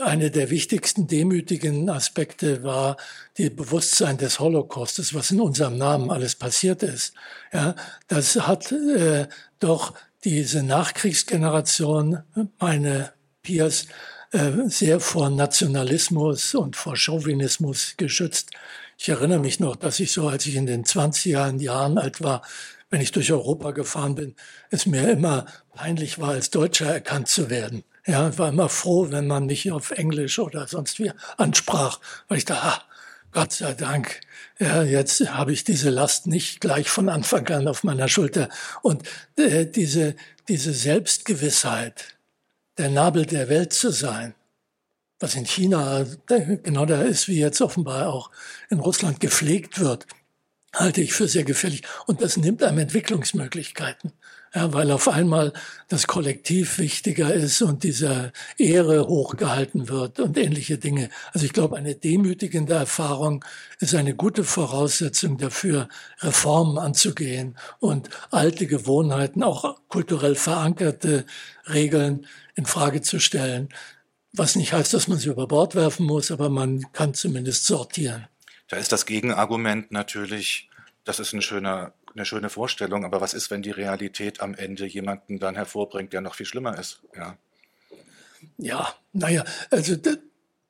eine der wichtigsten demütigenden Aspekte war die Bewusstsein des Holocaustes, was in unserem Namen alles passiert ist. Ja, das hat äh, doch diese Nachkriegsgeneration, meine Peers, äh, sehr vor Nationalismus und vor Chauvinismus geschützt. Ich erinnere mich noch, dass ich so, als ich in den 20er Jahren alt war, wenn ich durch Europa gefahren bin, es mir immer peinlich war, als Deutscher erkannt zu werden. Ja, war immer froh, wenn man mich auf Englisch oder sonst wie ansprach, weil ich dachte, ah, Gott sei Dank, ja, jetzt habe ich diese Last nicht gleich von Anfang an auf meiner Schulter. Und äh, diese, diese Selbstgewissheit, der Nabel der Welt zu sein, was in China genau da ist, wie jetzt offenbar auch in Russland gepflegt wird, halte ich für sehr gefährlich. Und das nimmt einem Entwicklungsmöglichkeiten. Ja, weil auf einmal das Kollektiv wichtiger ist und diese Ehre hochgehalten wird und ähnliche Dinge. Also ich glaube, eine demütigende Erfahrung ist eine gute Voraussetzung dafür, Reformen anzugehen und alte Gewohnheiten, auch kulturell verankerte Regeln in Frage zu stellen. Was nicht heißt, dass man sie über Bord werfen muss, aber man kann zumindest sortieren. Da ist das Gegenargument natürlich, das ist ein schöner, eine schöne Vorstellung, aber was ist, wenn die Realität am Ende jemanden dann hervorbringt, der noch viel schlimmer ist? Ja, ja naja, also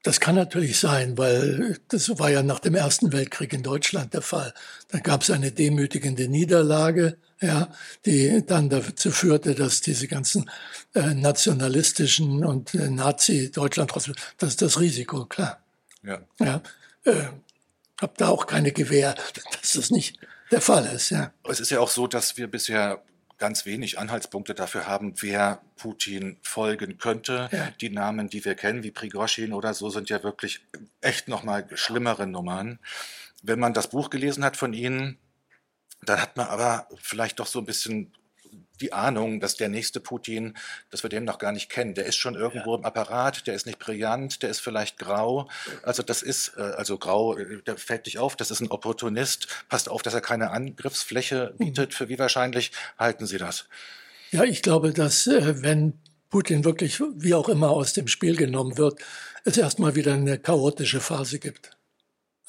das kann natürlich sein, weil das war ja nach dem Ersten Weltkrieg in Deutschland der Fall. Da gab es eine demütigende Niederlage, ja, die dann dazu führte, dass diese ganzen äh, nationalistischen und äh, Nazi-Deutschland, das ist das Risiko, klar. Ja. ja äh, habe da auch keine Gewähr, dass das nicht der Fall ist. Ja. Es ist ja auch so, dass wir bisher ganz wenig Anhaltspunkte dafür haben, wer Putin folgen könnte. Ja. Die Namen, die wir kennen, wie Prigozhin oder so, sind ja wirklich echt nochmal schlimmere Nummern. Wenn man das Buch gelesen hat von Ihnen, dann hat man aber vielleicht doch so ein bisschen die Ahnung, dass der nächste Putin, dass wir den noch gar nicht kennen. Der ist schon irgendwo ja. im Apparat, der ist nicht brillant, der ist vielleicht grau. Also das ist, äh, also grau, äh, der fällt nicht auf, das ist ein Opportunist. Passt auf, dass er keine Angriffsfläche mhm. bietet. Für wie wahrscheinlich halten Sie das? Ja, ich glaube, dass äh, wenn Putin wirklich wie auch immer aus dem Spiel genommen wird, es erstmal wieder eine chaotische Phase gibt.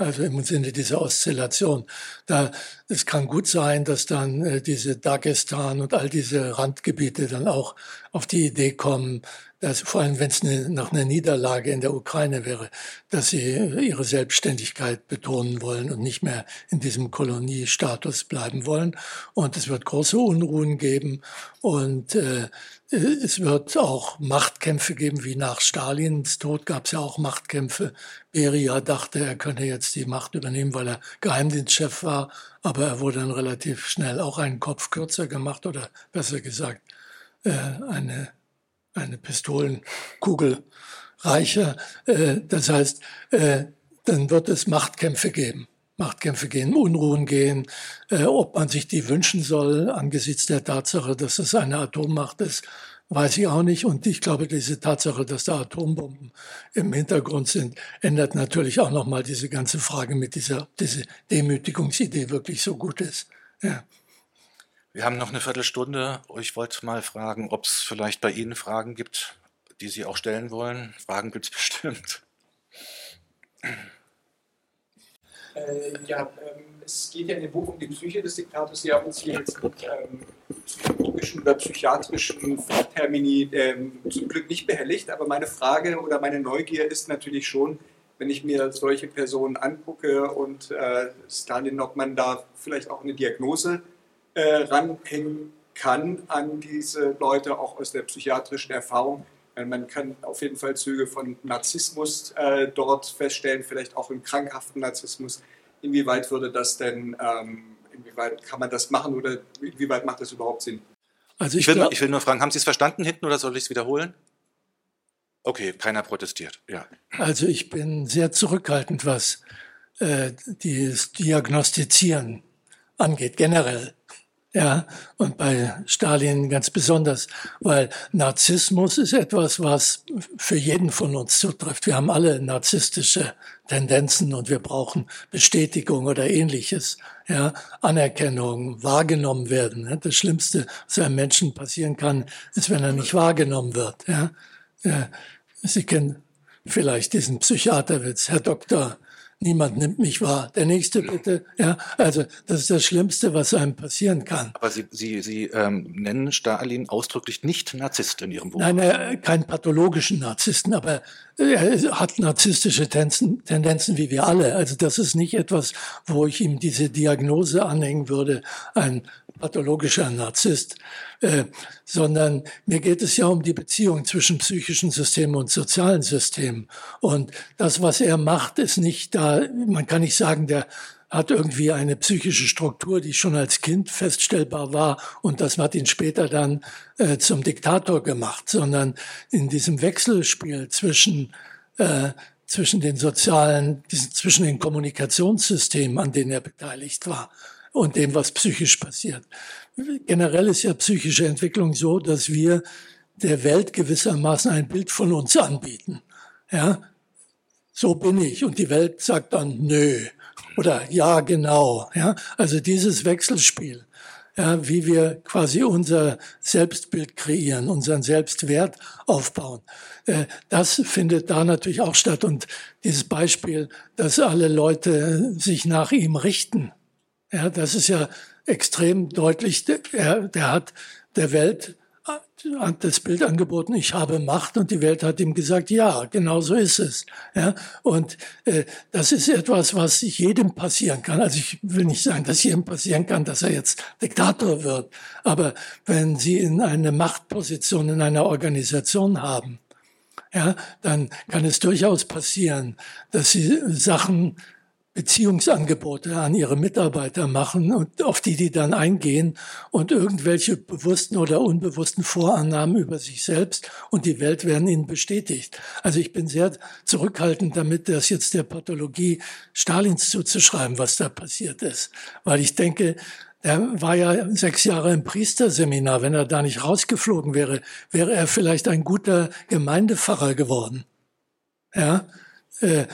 Also im Sinne dieser Oszillation. Da, es kann gut sein, dass dann äh, diese Dagestan und all diese Randgebiete dann auch auf die Idee kommen, dass, vor allem wenn es eine, nach einer Niederlage in der Ukraine wäre, dass sie ihre Selbstständigkeit betonen wollen und nicht mehr in diesem Koloniestatus bleiben wollen. Und es wird große Unruhen geben und äh, es wird auch Machtkämpfe geben, wie nach Stalins Tod gab es ja auch Machtkämpfe. Beria dachte, er könne jetzt die Macht übernehmen, weil er Geheimdienstchef war, aber er wurde dann relativ schnell auch einen Kopf kürzer gemacht oder besser gesagt äh, eine, eine Pistolenkugel reicher. Äh, das heißt, äh, dann wird es Machtkämpfe geben. Machtkämpfe gehen, Unruhen gehen, äh, ob man sich die wünschen soll angesichts der Tatsache, dass es eine Atommacht ist, weiß ich auch nicht. Und ich glaube, diese Tatsache, dass da Atombomben im Hintergrund sind, ändert natürlich auch nochmal diese ganze Frage mit dieser diese Demütigungsidee wirklich so gut ist. Ja. Wir haben noch eine Viertelstunde. Ich wollte mal fragen, ob es vielleicht bei Ihnen Fragen gibt, die Sie auch stellen wollen. Fragen gibt es bestimmt. Äh, ja, ähm, es geht ja in dem Buch um die Psyche des Diktators. Sie haben uns hier jetzt mit ähm, psychologischen oder psychiatrischen Fachtermini ähm, zum Glück nicht behelligt. Aber meine Frage oder meine Neugier ist natürlich schon, wenn ich mir solche Personen angucke und äh, Stalin, ob man da vielleicht auch eine Diagnose äh, ranhängen kann an diese Leute, auch aus der psychiatrischen Erfahrung man kann auf jeden Fall Züge von Narzissmus äh, dort feststellen, vielleicht auch im krankhaften Narzissmus. Inwieweit würde das denn, ähm, inwieweit kann man das machen oder inwieweit macht das überhaupt Sinn? Also ich, ich, will, glaub, ich will nur fragen, haben Sie es verstanden hinten oder soll ich es wiederholen? Okay, keiner protestiert. Ja. Also ich bin sehr zurückhaltend, was äh, das Diagnostizieren angeht, generell. Ja, und bei Stalin ganz besonders, weil Narzissmus ist etwas, was für jeden von uns zutrifft. Wir haben alle narzisstische Tendenzen und wir brauchen Bestätigung oder ähnliches. Ja, Anerkennung, wahrgenommen werden. Das Schlimmste, was einem Menschen passieren kann, ist, wenn er nicht wahrgenommen wird. Ja, Sie kennen vielleicht diesen Psychiaterwitz, Herr Doktor, niemand nimmt mich wahr. Der nächste bitte. Ja, also das ist das Schlimmste, was einem passieren kann. Aber Sie, Sie, Sie ähm, nennen Stalin ausdrücklich nicht Narzisst in Ihrem Buch. Nein, äh, keinen pathologischen Narzissten, aber er hat narzisstische Tendenzen, Tendenzen wie wir alle. Also das ist nicht etwas, wo ich ihm diese Diagnose anhängen würde, ein pathologischer Narzisst, äh, sondern mir geht es ja um die Beziehung zwischen psychischen Systemen und sozialen Systemen. Und das, was er macht, ist nicht da, man kann nicht sagen, der hat irgendwie eine psychische Struktur, die schon als Kind feststellbar war und das hat ihn später dann äh, zum Diktator gemacht, sondern in diesem Wechselspiel zwischen äh, zwischen den sozialen, zwischen den Kommunikationssystemen, an denen er beteiligt war und dem, was psychisch passiert. Generell ist ja psychische Entwicklung so, dass wir der Welt gewissermaßen ein Bild von uns anbieten. Ja, so bin ich. Und die Welt sagt dann, nö. Oder ja, genau. Ja, also dieses Wechselspiel, ja, wie wir quasi unser Selbstbild kreieren, unseren Selbstwert aufbauen. Äh, das findet da natürlich auch statt. Und dieses Beispiel, dass alle Leute sich nach ihm richten, ja, das ist ja extrem deutlich. Der, der hat der Welt das Bild angeboten, ich habe Macht und die Welt hat ihm gesagt, ja, genau so ist es. Ja, und äh, das ist etwas, was jedem passieren kann. Also ich will nicht sagen, dass jedem passieren kann, dass er jetzt Diktator wird, aber wenn Sie in eine Machtposition in einer Organisation haben, ja, dann kann es durchaus passieren, dass Sie Sachen Beziehungsangebote an ihre Mitarbeiter machen und auf die die dann eingehen und irgendwelche bewussten oder unbewussten Vorannahmen über sich selbst und die Welt werden ihnen bestätigt. Also ich bin sehr zurückhaltend damit, das jetzt der Pathologie Stalins zuzuschreiben, was da passiert ist, weil ich denke, der war ja sechs Jahre im Priesterseminar. Wenn er da nicht rausgeflogen wäre, wäre er vielleicht ein guter Gemeindepfarrer geworden. Ja, äh,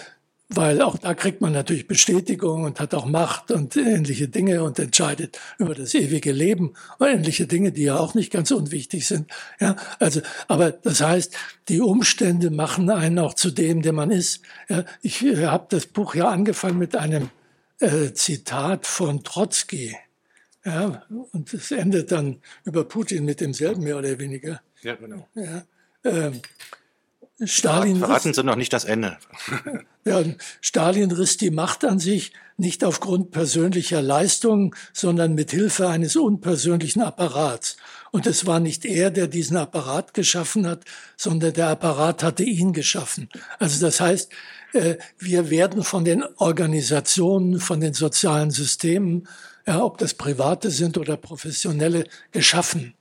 weil auch da kriegt man natürlich Bestätigung und hat auch Macht und ähnliche Dinge und entscheidet über das ewige Leben und ähnliche Dinge, die ja auch nicht ganz unwichtig sind. Ja, also, aber das heißt, die Umstände machen einen auch zu dem, der man ist. Ja, ich äh, habe das Buch ja angefangen mit einem äh, Zitat von Trotzki. Ja, und es endet dann über Putin mit demselben mehr oder weniger. Ja, genau. Ja, ähm, Stalin Verraten Sie noch nicht das Ende. Ja, Stalin riss die Macht an sich nicht aufgrund persönlicher Leistungen, sondern mit Hilfe eines unpersönlichen Apparats. Und es war nicht er, der diesen Apparat geschaffen hat, sondern der Apparat hatte ihn geschaffen. Also das heißt, äh, wir werden von den Organisationen, von den sozialen Systemen, ja, ob das private sind oder professionelle, geschaffen.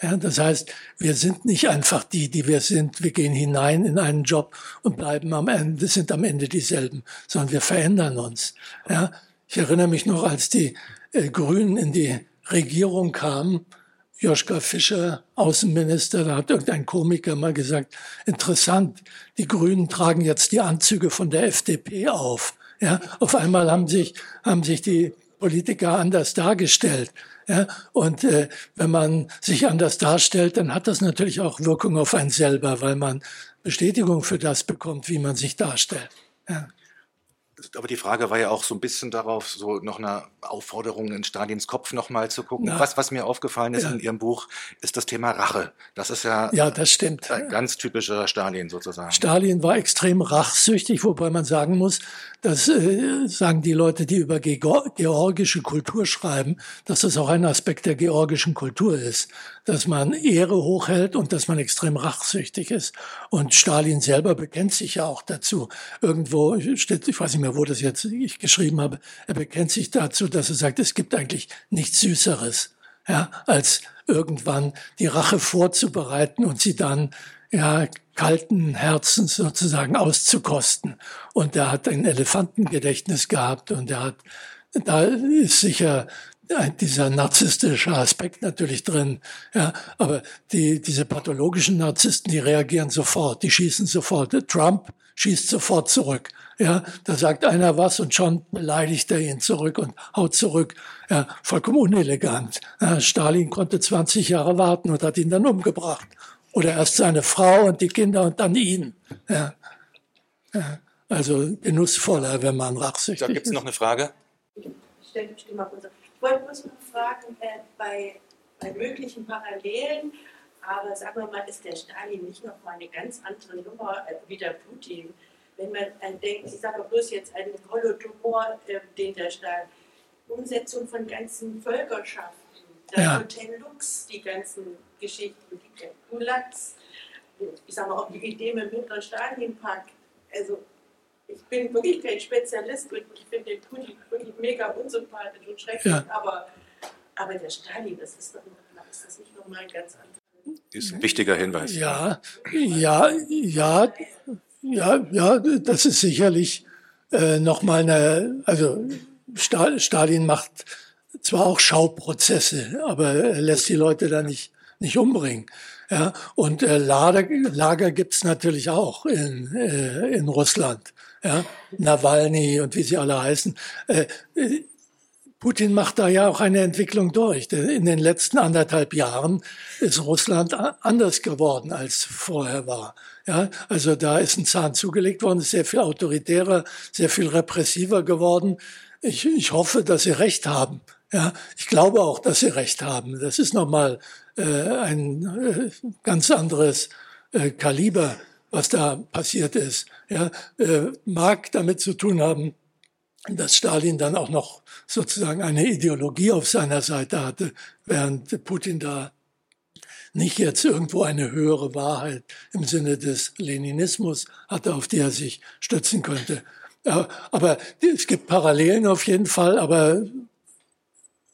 Ja, das heißt, wir sind nicht einfach die, die wir sind. Wir gehen hinein in einen Job und bleiben am Ende, sind am Ende dieselben, sondern wir verändern uns. Ja, ich erinnere mich noch, als die äh, Grünen in die Regierung kamen, Joschka Fischer, Außenminister, da hat irgendein Komiker mal gesagt, interessant, die Grünen tragen jetzt die Anzüge von der FDP auf. Ja, auf einmal haben sich, haben sich die Politiker anders dargestellt. Ja, und äh, wenn man sich anders darstellt, dann hat das natürlich auch Wirkung auf einen selber, weil man Bestätigung für das bekommt, wie man sich darstellt. Ja. Aber die Frage war ja auch so ein bisschen darauf, so noch eine Aufforderung in Stalins Kopf nochmal zu gucken. Was, was mir aufgefallen ist ja. in Ihrem Buch, ist das Thema Rache. Das ist ja, ja das stimmt. ein ganz typischer Stalin sozusagen. Stalin war extrem rachsüchtig, wobei man sagen muss, das äh, sagen die Leute, die über georgische Kultur schreiben, dass das auch ein Aspekt der georgischen Kultur ist, dass man Ehre hochhält und dass man extrem rachsüchtig ist. Und Stalin selber bekennt sich ja auch dazu. Irgendwo steht, ich weiß nicht mehr, wo das jetzt ich geschrieben habe, er bekennt sich dazu, dass er sagt, es gibt eigentlich nichts Süßeres, ja, als irgendwann die Rache vorzubereiten und sie dann ja, kalten Herzens sozusagen auszukosten. Und er hat ein Elefantengedächtnis gehabt und er hat, da ist sicher dieser narzisstische Aspekt natürlich drin. Ja, aber die, diese pathologischen Narzissten, die reagieren sofort, die schießen sofort. Trump schießt sofort zurück. Ja, da sagt einer was und schon beleidigt er ihn zurück und haut zurück. Ja, vollkommen unelegant. Ja, Stalin konnte 20 Jahre warten und hat ihn dann umgebracht. Oder erst seine Frau und die Kinder und dann ihn. Ja. ja. Also genussvoller, wenn man rachsüchtig ist. Da gibt es noch eine Frage. Ich stelle mal kurz. Ich wollte bloß mal fragen, äh, bei, bei möglichen Parallelen, aber sagen wir mal, ist der Stalin nicht noch mal eine ganz andere Nummer äh, wie der Putin? Wenn man an denkt, ich sage bloß jetzt einen Holodomor, äh, den der Stalin, Umsetzung von ganzen Völkerschaften, das ja. Hotel Lux, die ganzen Geschichten, die Gulags, ich sage mal auch die Idee mit dem Stalinpark. Also ich bin wirklich kein Spezialist und ich finde den Putin wirklich mega unsympathisch und schrecklich, ja. aber, aber der Stalin, das ist doch ist das nicht nochmal ein ganz anderes. Ist ein wichtiger Hinweis. Ja, ja, ja, ja, ja, das ist sicherlich äh, nochmal eine, also Stalin macht zwar auch Schauprozesse, aber er lässt die Leute da nicht, nicht umbringen. Ja, und äh, Lager, Lager gibt's natürlich auch in, äh, in Russland. Ja, Nawalny und wie sie alle heißen. Äh, Putin macht da ja auch eine Entwicklung durch. In den letzten anderthalb Jahren ist Russland anders geworden, als vorher war. Ja, also da ist ein Zahn zugelegt worden, ist sehr viel autoritärer, sehr viel repressiver geworden. Ich, ich hoffe, dass sie recht haben. Ja, ich glaube auch, dass Sie recht haben. Das ist nochmal äh, ein äh, ganz anderes äh, Kaliber, was da passiert ist. Ja, äh, mag damit zu tun haben, dass Stalin dann auch noch sozusagen eine Ideologie auf seiner Seite hatte, während Putin da nicht jetzt irgendwo eine höhere Wahrheit im Sinne des Leninismus hatte, auf die er sich stützen könnte. Ja, aber es gibt Parallelen auf jeden Fall, aber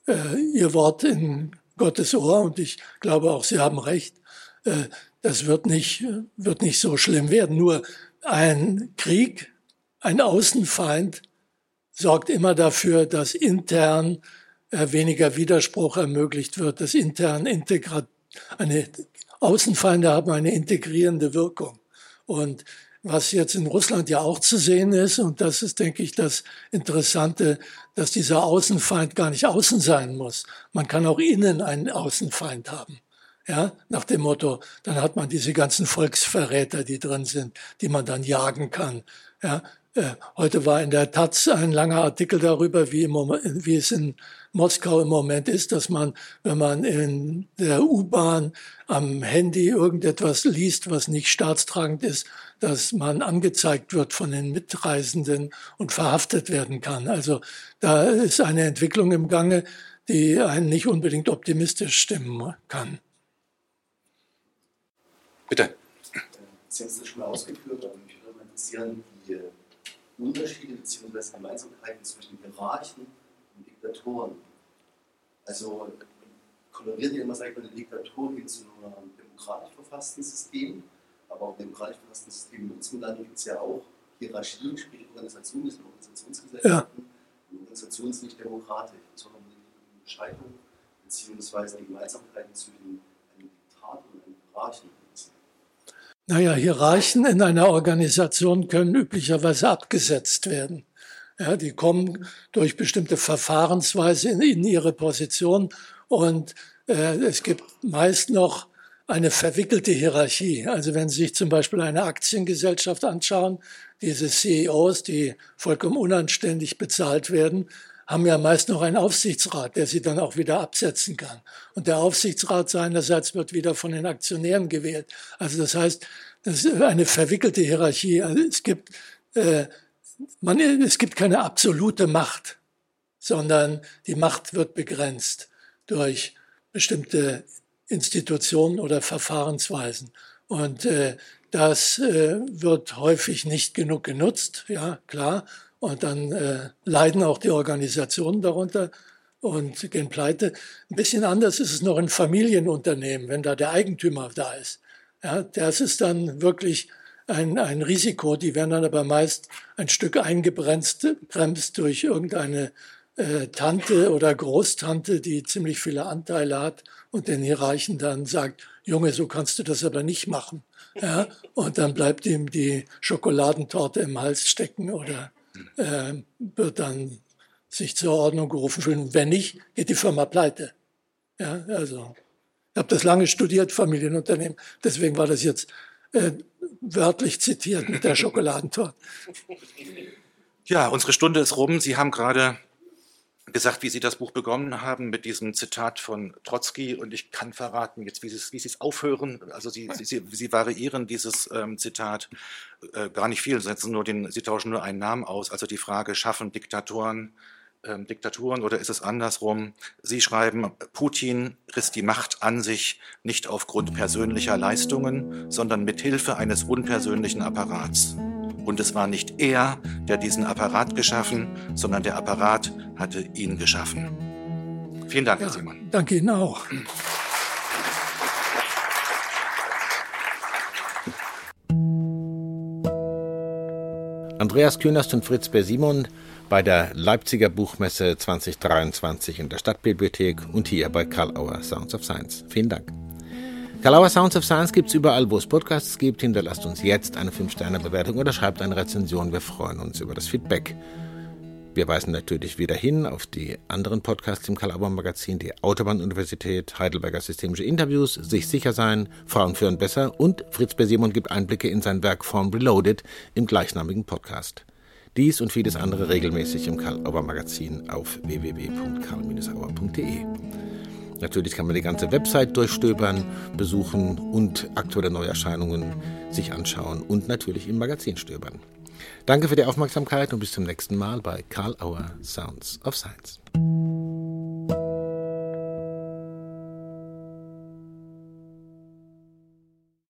äh, Ihr Wort in Gottes Ohr und ich glaube auch, Sie haben recht. Äh, das wird nicht, wird nicht so schlimm werden. Nur ein Krieg, ein Außenfeind sorgt immer dafür, dass intern äh, weniger Widerspruch ermöglicht wird, dass intern Integra eine Außenfeinde haben eine integrierende Wirkung. Und was jetzt in Russland ja auch zu sehen ist, und das ist, denke ich, das Interessante, dass dieser Außenfeind gar nicht außen sein muss. Man kann auch innen einen Außenfeind haben. Ja, nach dem Motto, dann hat man diese ganzen Volksverräter, die drin sind, die man dann jagen kann. Ja, äh, heute war in der Taz ein langer Artikel darüber, wie, im Moment, wie es in Moskau im Moment ist, dass man, wenn man in der U-Bahn am Handy irgendetwas liest, was nicht staatstragend ist, dass man angezeigt wird von den Mitreisenden und verhaftet werden kann. Also da ist eine Entwicklung im Gange, die einen nicht unbedingt optimistisch stimmen kann. Bitte. Sie haben es schon mal ausgeführt, aber mich würde interessieren, die Unterschiede bzw. Gemeinsamkeiten zwischen Hierarchen und Diktatoren. Also koloriert ihr immer, sagt man, eine Diktatur hin zu einem demokratisch verfassten System, aber auch demokratisch verfassten System in unserem Land gibt es ja auch Hierarchien, sprich Organisationen, das sind Organisationsgesellschaften. Ja. Und Organisationen sind nicht demokratisch, sondern eine Unterscheidung bzw. die Gemeinsamkeiten zwischen einem Diktator und einem Hierarchen. Naja, Hierarchen in einer Organisation können üblicherweise abgesetzt werden. Ja, die kommen durch bestimmte Verfahrensweise in, in ihre Position und äh, es gibt meist noch eine verwickelte Hierarchie. Also wenn Sie sich zum Beispiel eine Aktiengesellschaft anschauen, diese CEOs, die vollkommen unanständig bezahlt werden, haben ja meist noch einen Aufsichtsrat, der sie dann auch wieder absetzen kann. Und der Aufsichtsrat seinerseits wird wieder von den Aktionären gewählt. Also das heißt, das ist eine verwickelte Hierarchie. Also es gibt, äh, man, es gibt keine absolute Macht, sondern die Macht wird begrenzt durch bestimmte Institutionen oder Verfahrensweisen. Und äh, das äh, wird häufig nicht genug genutzt, ja klar. Und dann äh, leiden auch die Organisationen darunter und gehen pleite. Ein bisschen anders ist es noch in Familienunternehmen, wenn da der Eigentümer da ist. Ja, das ist dann wirklich ein, ein Risiko. Die werden dann aber meist ein Stück eingebremst bremst durch irgendeine äh, Tante oder Großtante, die ziemlich viele Anteile hat und den Hierarchen dann sagt, Junge, so kannst du das aber nicht machen. Ja, und dann bleibt ihm die Schokoladentorte im Hals stecken oder äh, wird dann sich zur Ordnung gerufen fühlen. Wenn nicht, geht die Firma pleite. Ja, also ich habe das lange studiert, Familienunternehmen. Deswegen war das jetzt äh, wörtlich zitiert mit der Schokoladentorte. Ja, unsere Stunde ist rum. Sie haben gerade gesagt, wie Sie das Buch begonnen haben mit diesem Zitat von Trotzki und ich kann verraten jetzt, wie Sie es, wie Sie es aufhören. Also Sie, Sie, Sie variieren dieses ähm, Zitat äh, gar nicht viel, setzen nur den, Sie tauschen nur einen Namen aus. Also die Frage, schaffen Diktatoren ähm, Diktaturen oder ist es andersrum? Sie schreiben, Putin riss die Macht an sich nicht aufgrund persönlicher Leistungen, sondern mit Hilfe eines unpersönlichen Apparats. Und es war nicht er, der diesen Apparat geschaffen, sondern der Apparat hatte ihn geschaffen. Vielen Dank, ja, Herr Simon. Danke Ihnen auch. Andreas Künast und Fritz Bersimon bei der Leipziger Buchmesse 2023 in der Stadtbibliothek und hier bei Karl Auer Sounds of Science. Vielen Dank. Kalauer Sounds of Science gibt es überall, wo es Podcasts gibt. Hinterlasst uns jetzt eine 5-Sterne-Bewertung oder schreibt eine Rezension. Wir freuen uns über das Feedback. Wir weisen natürlich wieder hin auf die anderen Podcasts im Karl Auer Magazin, die Autobahn-Universität, Heidelberger Systemische Interviews, Sich sicher sein, Frauen führen besser und Fritz Besimon gibt Einblicke in sein Werk Form Reloaded im gleichnamigen Podcast. Dies und vieles andere regelmäßig im Karl Auer Magazin auf www.karl-auer.de. Natürlich kann man die ganze Website durchstöbern, besuchen und aktuelle Neuerscheinungen sich anschauen und natürlich im Magazin stöbern. Danke für die Aufmerksamkeit und bis zum nächsten Mal bei Karl Auer Sounds of Science.